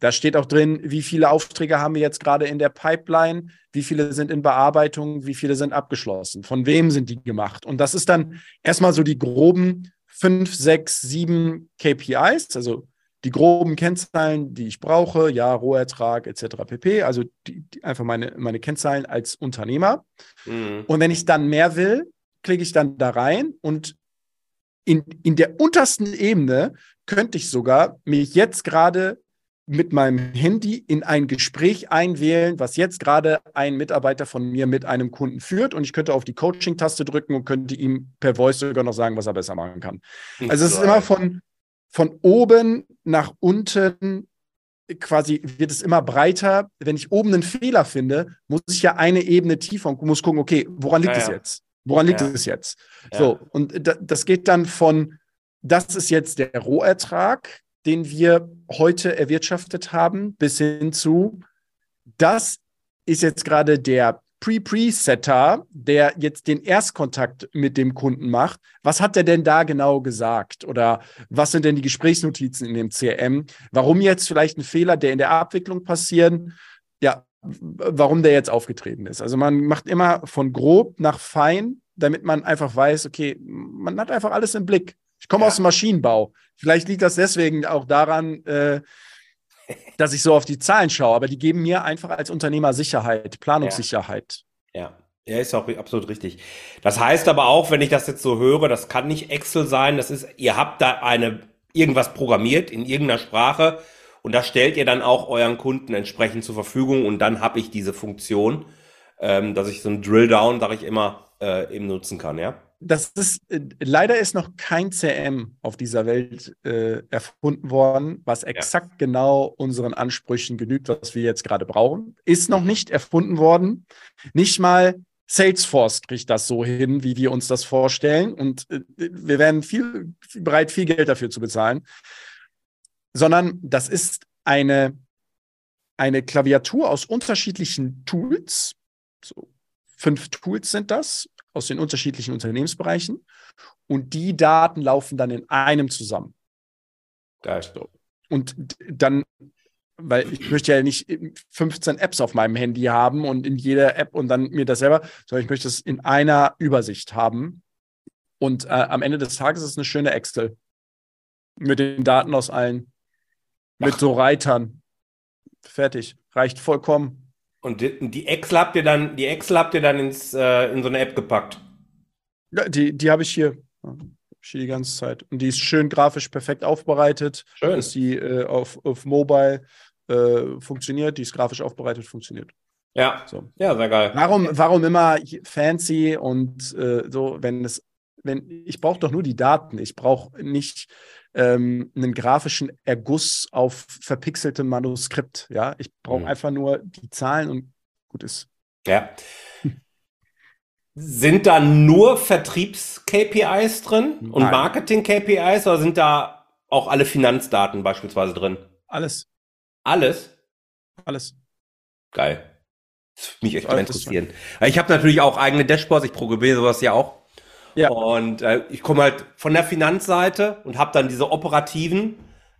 Da steht auch drin, wie viele Aufträge haben wir jetzt gerade in der Pipeline, wie viele sind in Bearbeitung, wie viele sind abgeschlossen, von wem sind die gemacht. Und das ist dann erstmal so die groben fünf, sechs, sieben KPIs, also die groben Kennzahlen, die ich brauche, ja, Rohertrag etc. pp. Also die, die, einfach meine, meine Kennzahlen als Unternehmer. Mhm. Und wenn ich dann mehr will, klicke ich dann da rein und in, in der untersten Ebene könnte ich sogar mich jetzt gerade mit meinem Handy in ein Gespräch einwählen, was jetzt gerade ein Mitarbeiter von mir mit einem Kunden führt. Und ich könnte auf die Coaching-Taste drücken und könnte ihm per Voice sogar noch sagen, was er besser machen kann. Also es ist immer von, von oben nach unten quasi wird es immer breiter. Wenn ich oben einen Fehler finde, muss ich ja eine Ebene tiefer und muss gucken, okay, woran liegt Ja, es ja. jetzt? Woran liegt Ja. es jetzt? So, und da, das geht dann von, das ist jetzt der Rohertrag, den wir heute erwirtschaftet haben, bis hin zu, das ist jetzt gerade der Pre-Pre-Setter, der jetzt den Erstkontakt mit dem Kunden macht. Was hat er denn da genau gesagt? Oder was sind denn die Gesprächsnotizen in dem CRM? Warum jetzt vielleicht ein Fehler, der in der Abwicklung passieren? Ja, warum der jetzt aufgetreten ist. Also man macht immer von grob nach fein, damit man einfach weiß, okay, man hat einfach alles im Blick. Ich komme Ja. aus dem Maschinenbau. Vielleicht liegt das deswegen auch daran, äh, dass ich so auf die Zahlen schaue, aber die geben mir einfach als Unternehmer Sicherheit, Planungssicherheit. Ja. Ja, ist auch absolut richtig. Das heißt aber auch, wenn ich das jetzt so höre, das kann nicht Excel sein, das ist, ihr habt da eine, irgendwas programmiert in irgendeiner Sprache und das stellt ihr dann auch euren Kunden entsprechend zur Verfügung und dann habe ich diese Funktion, ähm, dass ich so ein Drill-Down, sage ich immer, äh, eben nutzen kann, ja? Das ist, äh, leider ist noch kein CM auf dieser Welt äh, erfunden worden, was exakt genau unseren Ansprüchen genügt, was wir jetzt gerade brauchen. Ist noch nicht erfunden worden. Nicht mal Salesforce kriegt das so hin, wie wir uns das vorstellen. Und äh, wir werden viel, viel bereit, viel Geld dafür zu bezahlen. Sondern das ist eine, eine Klaviatur aus unterschiedlichen Tools. So fünf Tools sind das aus den unterschiedlichen Unternehmensbereichen. Und die Daten laufen dann in einem zusammen. Geil. Und d- dann, weil ich möchte ja nicht 15 Apps auf meinem Handy haben und in jeder App und dann mir das selber, sondern ich möchte es in einer Übersicht haben. Und äh, am Ende des Tages ist es eine schöne Excel mit den Daten aus allen, mit Ach. so Reitern. Fertig. Reicht vollkommen. Und die, die Excel habt ihr dann, die Excel habt ihr dann ins, äh, in so eine App gepackt. Ja, die die habe ich hier. Ja, ich hier die ganze Zeit. Und die ist schön grafisch perfekt aufbereitet. Schön. dass die äh, auf, auf Mobile äh, funktioniert, die ist grafisch aufbereitet, funktioniert. Ja. So. Ja, sehr geil. Warum, warum immer fancy und äh, so, wenn es, wenn, ich brauche doch nur die Daten. Ich brauche nicht ähm, einen grafischen Erguss auf verpixeltem Manuskript. Ja, ich brauche Mhm. einfach nur die Zahlen und gut ist. Ja. Sind da nur Vertriebs-KPIs drin und Nein. Marketing-KPIs oder sind da auch alle Finanzdaten beispielsweise drin? Alles, Alles? alles. Geil. Das würde mich echt mal interessieren. Ich habe natürlich auch eigene Dashboards, ich programmiere sowas ja auch. Ja. Und äh, ich komme halt von der Finanzseite und habe dann diese operativen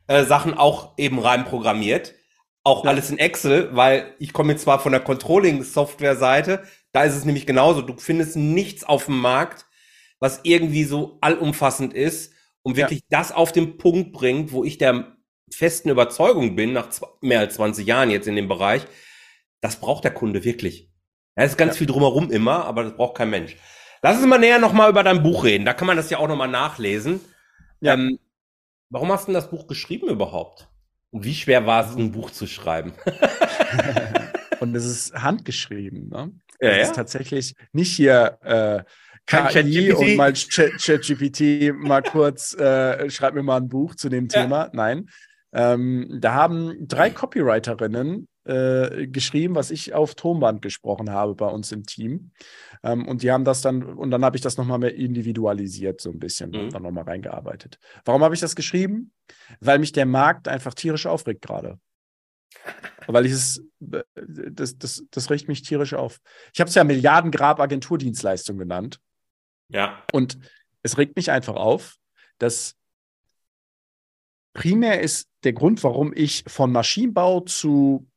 äh, Sachen auch eben rein programmiert. Auch Ja. alles in Excel, weil ich komme jetzt zwar von der Controlling-Software-Seite, da ist es nämlich genauso. Du findest nichts auf dem Markt, was irgendwie so allumfassend ist und Ja. wirklich das auf den Punkt bringt, wo ich der festen Überzeugung bin, nach mehr als 20 Jahren jetzt in dem Bereich, das braucht der Kunde wirklich. Ja, es ist ganz Ja. viel drumherum immer, aber das braucht kein Mensch. Lass uns mal näher nochmal über dein Buch reden. Da kann man das ja auch nochmal nachlesen. Ja. Ähm, warum hast du denn das Buch geschrieben überhaupt? Und wie schwer war es, ein Buch zu schreiben? [laughs] Und es ist handgeschrieben. Ne? Ja, es ja? ist tatsächlich nicht hier äh, KI und mal ChatGPT mal kurz, äh, schreib mir mal ein Buch zu dem Thema. Ja. Nein. Ähm, da haben drei Copywriterinnen äh, geschrieben, was ich auf Tonband gesprochen habe bei uns im Team. Ähm, und die haben das dann, und dann habe ich das nochmal mehr individualisiert, so ein bisschen, mhm. dann nochmal reingearbeitet. Warum habe ich das geschrieben? Weil mich der Markt einfach tierisch aufregt gerade. Weil ich es, das, das, das regt mich tierisch auf. Ich habe es ja Milliardengrab Agenturdienstleistung genannt. Ja. Und es regt mich einfach auf, dass primär ist der Grund, warum ich von Maschinenbau zu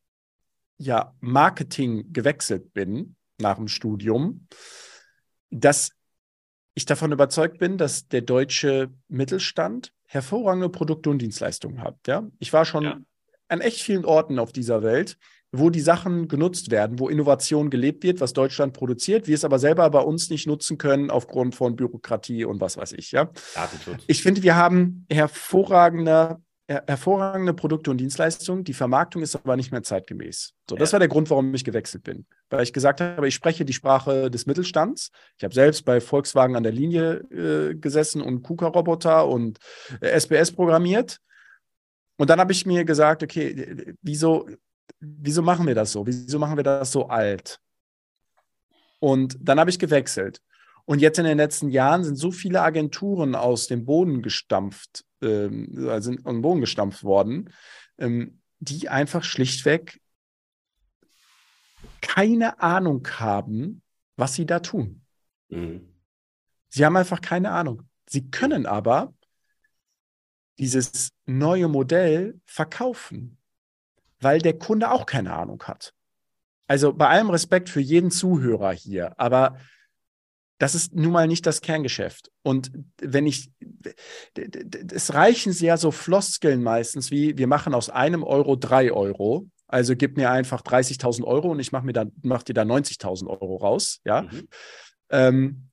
ja, Marketing gewechselt bin nach dem Studium, dass ich davon überzeugt bin, dass der deutsche Mittelstand hervorragende Produkte und Dienstleistungen hat. Ja? Ich war schon ja. an echt vielen Orten auf dieser Welt, wo die Sachen genutzt werden, wo Innovation gelebt wird, was Deutschland produziert, wir es aber selber bei uns nicht nutzen können aufgrund von Bürokratie und was weiß ich. Ja? Ich finde, wir haben hervorragende hervorragende Produkte und Dienstleistungen. Die Vermarktung ist aber nicht mehr zeitgemäß. So, das war der Grund, warum ich gewechselt bin. Weil ich gesagt habe, ich spreche die Sprache des Mittelstands. Ich habe selbst bei Volkswagen an der Linie äh, gesessen und KUKA-Roboter und äh, SBS programmiert. Und dann habe ich mir gesagt, okay, wieso, wieso machen wir das so? Wieso machen wir das so alt? Und dann habe ich gewechselt. Und jetzt in den letzten Jahren sind so viele Agenturen aus dem Boden gestampft äh, sind an den Boden gestampft worden, ähm, die einfach schlichtweg keine Ahnung haben, was sie da tun. Mhm. Sie haben einfach keine Ahnung. Sie können aber dieses neue Modell verkaufen, weil der Kunde auch keine Ahnung hat. Also bei allem Respekt für jeden Zuhörer hier, aber das ist nun mal nicht das Kerngeschäft. Und wenn ich, es reichen ja so Floskeln meistens wie, wir machen aus einem Euro drei Euro. Also gib mir einfach 30.000 Euro und ich mache mir dann, mach dir da 90.000 Euro raus. Ja. Mhm. Ähm,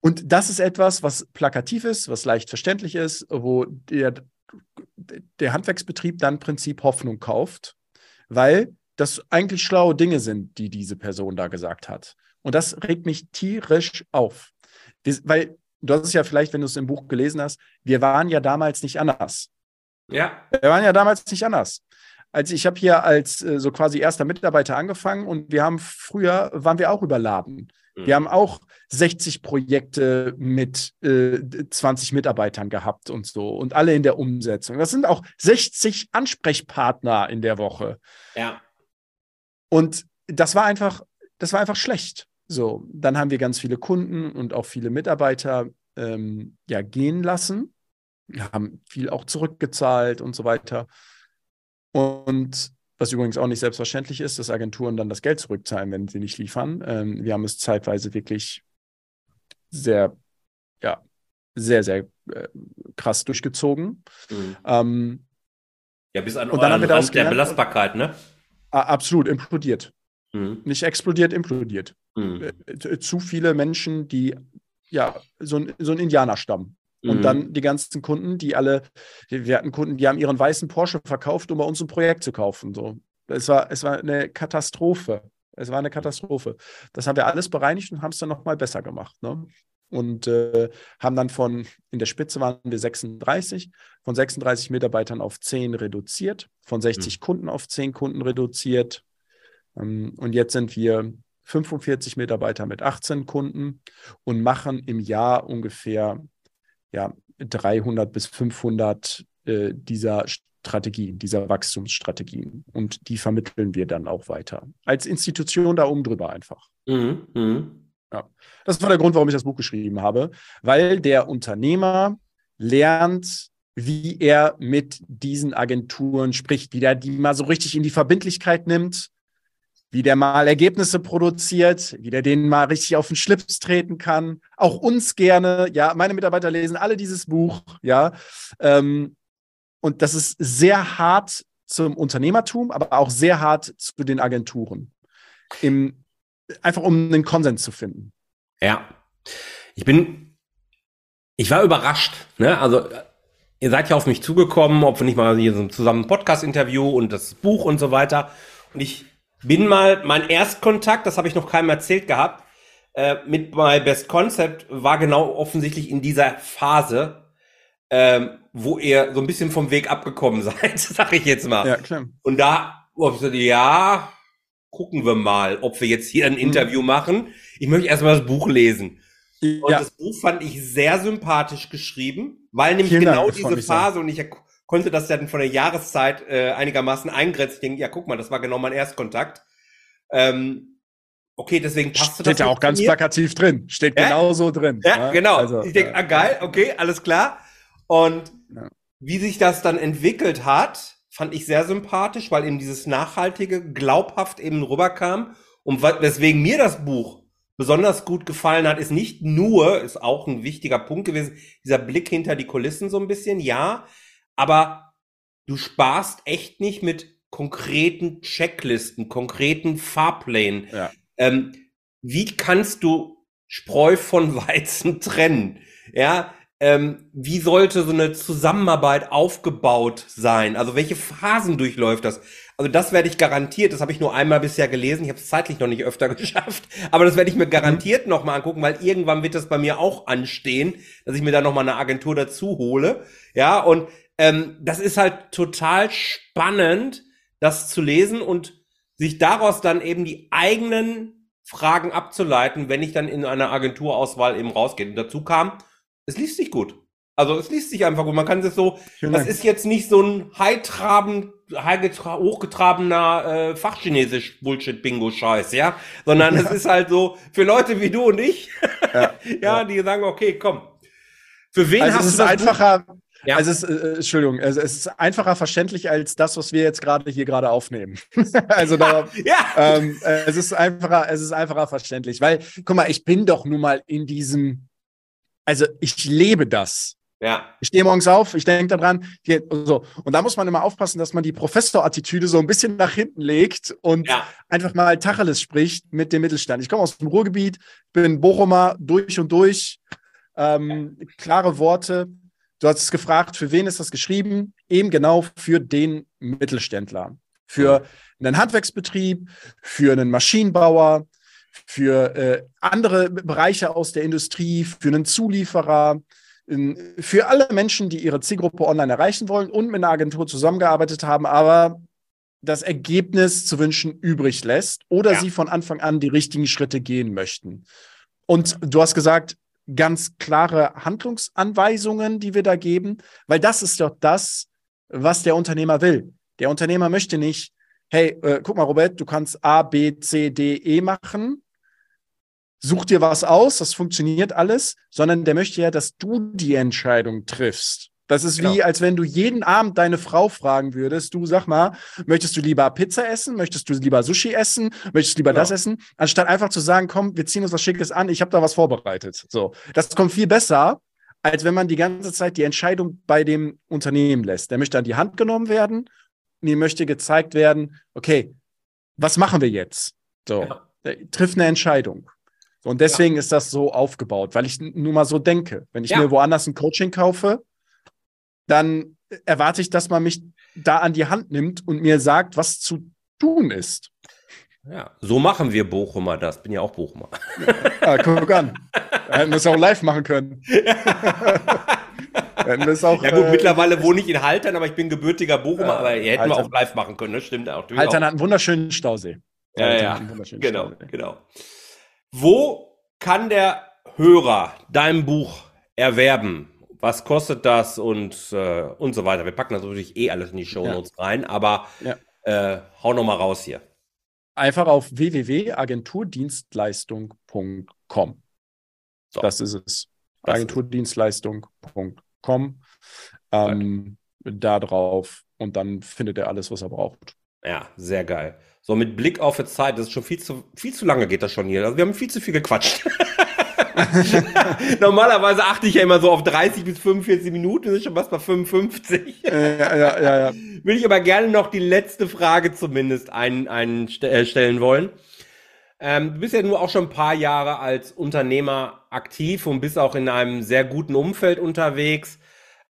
und das ist etwas, was plakativ ist, was leicht verständlich ist, wo der, der Handwerksbetrieb dann im Prinzip Hoffnung kauft, weil das eigentlich schlaue Dinge sind, die diese Person da gesagt hat. Und das regt mich tierisch auf. Weil du hast es ja vielleicht, wenn du es im Buch gelesen hast, wir waren ja damals nicht anders. Ja. Wir waren ja damals nicht anders. Also ich habe hier als äh, so quasi erster Mitarbeiter angefangen und wir haben früher, waren wir auch überladen. Mhm. Wir haben auch 60 Projekte mit äh, 20 Mitarbeitern gehabt und so und alle in der Umsetzung. Das sind auch 60 Ansprechpartner in der Woche. Ja. Und das war einfach, das war einfach schlecht. So, dann haben wir ganz viele Kunden und auch viele Mitarbeiter ähm, ja, gehen lassen. Wir haben viel auch zurückgezahlt und so weiter. Und was übrigens auch nicht selbstverständlich ist, dass Agenturen dann das Geld zurückzahlen, wenn sie nicht liefern. Ähm, wir haben es zeitweise wirklich sehr, ja, sehr, sehr äh, krass durchgezogen. Mhm. Ähm, ja, bis an und dann haben wir Rand der Belastbarkeit, ne? Absolut, implodiert. Mhm. Nicht explodiert, implodiert. Mhm. Äh, zu viele Menschen, die ja so ein, so ein Indianerstamm. Und mhm. dann die ganzen Kunden, die alle, wir hatten Kunden, die haben ihren weißen Porsche verkauft, um bei uns ein Projekt zu kaufen. So. Es, war, es war eine Katastrophe. Es war eine Katastrophe. Das haben wir alles bereinigt und haben es dann nochmal besser gemacht. Ne? Und äh, haben dann von, in der Spitze waren wir 36, von 36 Mitarbeitern auf 10 reduziert, von 60 mhm. Kunden auf 10 Kunden reduziert. Ähm, und jetzt sind wir 45 Mitarbeiter mit 18 Kunden und machen im Jahr ungefähr ja, 300 bis 500 äh, dieser Strategien, dieser Wachstumsstrategien. Und die vermitteln wir dann auch weiter. Als Institution da oben drüber einfach. Mhm, mh. ja. Das war der Grund, warum ich das Buch geschrieben habe, weil der Unternehmer lernt, wie er mit diesen Agenturen spricht, wie der die mal so richtig in die Verbindlichkeit nimmt wie der mal Ergebnisse produziert, wie der denen mal richtig auf den Schlips treten kann. Auch uns gerne, ja, meine Mitarbeiter lesen alle dieses Buch, ja. Ähm, und das ist sehr hart zum Unternehmertum, aber auch sehr hart zu den Agenturen. Im, einfach um einen Konsens zu finden. Ja. Ich bin, ich war überrascht. Ne? Also ihr seid ja auf mich zugekommen, ob wir nicht mal hier so zusammen ein Podcast-Interview und das Buch und so weiter. Und ich bin mal, mein Erstkontakt, das habe ich noch keinem erzählt gehabt, äh, mit My Best Concept war genau offensichtlich in dieser Phase, ähm, wo ihr so ein bisschen vom Weg abgekommen [laughs] seid, sag ich jetzt mal. Ja, klar. Und da, oh, ich so, ja, gucken wir mal, ob wir jetzt hier ein mhm. Interview mhm. machen. Ich möchte erstmal das Buch lesen. Und ja. das Buch fand ich sehr sympathisch geschrieben, weil nämlich Vielen genau Dank, diese Phase und ich konnte das dann von der Jahreszeit äh, einigermaßen eingrenzen. Ich denke, ja, guck mal, das war genau mein Erstkontakt. Ähm, okay, deswegen passt Steht das. Steht ja auch ganz plakativ drin. Steht ja? genauso drin. Ja, ja? Ne? genau. Also, ich denke, ah, geil, okay, alles klar. Und ja. wie sich das dann entwickelt hat, fand ich sehr sympathisch, weil eben dieses Nachhaltige glaubhaft eben rüberkam. Und weswegen mir das Buch besonders gut gefallen hat, ist nicht nur, ist auch ein wichtiger Punkt gewesen, dieser Blick hinter die Kulissen so ein bisschen, ja, aber du sparst echt nicht mit konkreten Checklisten, konkreten Fahrplänen. Ja. Ähm, wie kannst du Spreu von [laughs] Weizen trennen? Ja, ähm, wie sollte so eine Zusammenarbeit aufgebaut sein? Also welche Phasen durchläuft das? Also das werde ich garantiert, das habe ich nur einmal bisher gelesen, ich habe es zeitlich noch nicht öfter [laughs] geschafft, aber das werde ich mir garantiert mhm. nochmal angucken, weil irgendwann wird das bei mir auch anstehen, dass ich mir da nochmal eine Agentur dazu hole. Ja, und ähm, das ist halt total spannend, das zu lesen und sich daraus dann eben die eigenen Fragen abzuleiten, wenn ich dann in einer Agenturauswahl eben rausgehe. Und dazu kam, es liest sich gut. Also es liest sich einfach gut. Man kann es so, Vielen das Dank. ist jetzt nicht so ein hightraben, hochgetrabener äh, Fachchinesisch Bullshit-Bingo-Scheiß, ja, sondern [laughs] ja. es ist halt so für Leute wie du und ich, ja, [laughs] ja, ja. die sagen, okay, komm. Für wen also hast es ist du das einfacher? Buch? Ja. Also es ist, äh, Entschuldigung, also es ist einfacher verständlich als das, was wir jetzt gerade hier gerade aufnehmen. [laughs] also da, ja. ähm, es ist einfacher, es ist einfacher verständlich, weil, guck mal, ich bin doch nun mal in diesem also ich lebe das. Ja. Ich stehe morgens auf, ich denke daran, hier, so. Und da muss man immer aufpassen, dass man die Professor-Attitüde so ein bisschen nach hinten legt und ja. einfach mal Tacheles spricht mit dem Mittelstand. Ich komme aus dem Ruhrgebiet, bin Bochumer durch und durch. Ähm. Klare Worte. Du hast es gefragt, für wen ist das geschrieben? Eben genau für den Mittelständler. Für einen Handwerksbetrieb, für einen Maschinenbauer, für äh, andere Bereiche aus der Industrie, für einen Zulieferer, in, für alle Menschen, die ihre Zielgruppe online erreichen wollen und mit einer Agentur zusammengearbeitet haben, aber das Ergebnis zu wünschen übrig lässt oder ja. sie von Anfang an die richtigen Schritte gehen möchten. Und du hast gesagt, ganz klare Handlungsanweisungen, die wir da geben, weil das ist doch das, was der Unternehmer will. Der Unternehmer möchte nicht, hey, äh, guck mal, Robert, du kannst A, B, C, D, E machen such dir was aus, das funktioniert alles, sondern der möchte ja, dass du die Entscheidung triffst. Das ist genau. wie, als wenn du jeden Abend deine Frau fragen würdest, du sag mal, möchtest du lieber Pizza essen? Möchtest du lieber Sushi essen? Möchtest du lieber genau. das essen? Anstatt einfach zu sagen, komm, wir ziehen uns was Schickes an, ich habe da was vorbereitet. So, das kommt viel besser, als wenn man die ganze Zeit die Entscheidung bei dem Unternehmen lässt. Der möchte an die Hand genommen werden und ihm möchte gezeigt werden, okay, was machen wir jetzt? So, ja. trifft eine Entscheidung. Und deswegen ja. ist das so aufgebaut, weil ich nur mal so denke. Wenn ich ja. mir woanders ein Coaching kaufe, dann erwarte ich, dass man mich da an die Hand nimmt und mir sagt, was zu tun ist. Ja, so machen wir Bochumer das. Bin ja auch Bochumer. Ja, guck an. [laughs] Hätten wir es auch live machen können. [laughs] hätten wir auch, ja gut, äh, mittlerweile wohne ich in Haltern, aber ich bin gebürtiger Bochumer, äh, aber hätten Haltern. wir auch live machen können, das stimmt auch. Haltern hat einen wunderschönen Stausee. Ja, ja, genau, Stausee. genau. Wo kann der Hörer dein Buch erwerben? Was kostet das und, äh, und so weiter? Wir packen das natürlich eh alles in die Show Notes ja. rein, aber ja. äh, hau noch mal raus hier. Einfach auf www.agenturdienstleistung.com. So. Das ist es. Agenturdienstleistung.com. Ähm, da drauf und dann findet er alles, was er braucht. Ja, sehr geil. So mit Blick auf die Zeit, das ist schon viel zu, viel zu lange geht das schon hier. Also wir haben viel zu viel gequatscht. [laughs] [laughs] Normalerweise achte ich ja immer so auf 30 bis 45 Minuten, das ist schon was bei 55. ja, ja, ja, ja. Will ich aber gerne noch die letzte Frage zumindest ein, ein, äh, wollen. Ähm, du bist ja nur auch schon ein paar Jahre als Unternehmer aktiv und bist auch in einem sehr guten Umfeld unterwegs.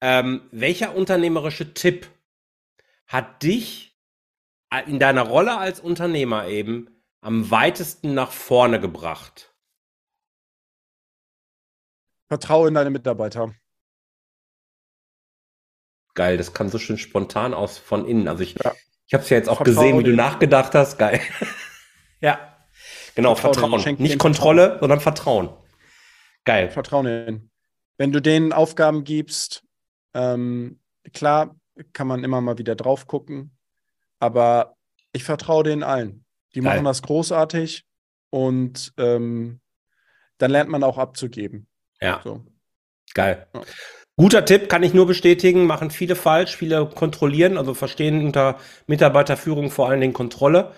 Ähm, welcher unternehmerische Tipp hat dich in deiner Rolle als Unternehmer eben am weitesten nach vorne gebracht? Vertraue in deine Mitarbeiter. Geil, das kam so schön spontan aus von innen. Also ich, ja. ich habe es ja jetzt auch Vertraue gesehen, wie du nachgedacht hast. Geil. ja, genau, Vertrauen. Vertrauen. Nicht Kontrolle, Vertrauen. sondern Vertrauen. Geil. Vertrauen. Wenn du denen Aufgaben gibst, ähm, klar kann man immer mal wieder drauf gucken, aber ich vertraue denen allen. Die Geil. machen das großartig und ähm, dann lernt man auch abzugeben. Ja. So. Geil. Ja. Guter Tipp, kann ich nur bestätigen, machen viele falsch, viele kontrollieren, also verstehen unter Mitarbeiterführung vor allen Dingen Kontrolle.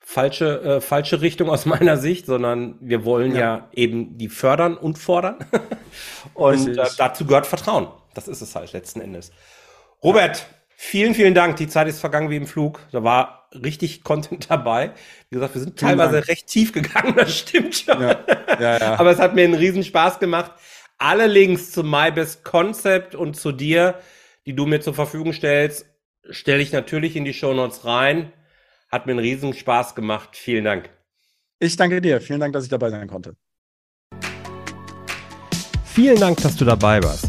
Falsche, äh, falsche Richtung aus [laughs] meiner Sicht, sondern wir wollen ja, ja eben die fördern und fordern. [laughs] und äh, dazu gehört Vertrauen. Das ist es halt letzten Endes. Robert, vielen, vielen Dank. Die Zeit ist vergangen wie im Flug. Da war richtig Content dabei. Wie gesagt, wir sind teilweise recht tief gegangen, das stimmt schon. Ja, ja, ja. Aber es hat mir einen riesen Spaß gemacht. Alle Links zu MyBest Concept und zu dir, die du mir zur Verfügung stellst, stelle ich natürlich in die Show Notes rein. Hat mir einen riesen Spaß gemacht. Vielen Dank. Ich danke dir. Vielen Dank, dass ich dabei sein konnte. Vielen Dank, dass du dabei warst.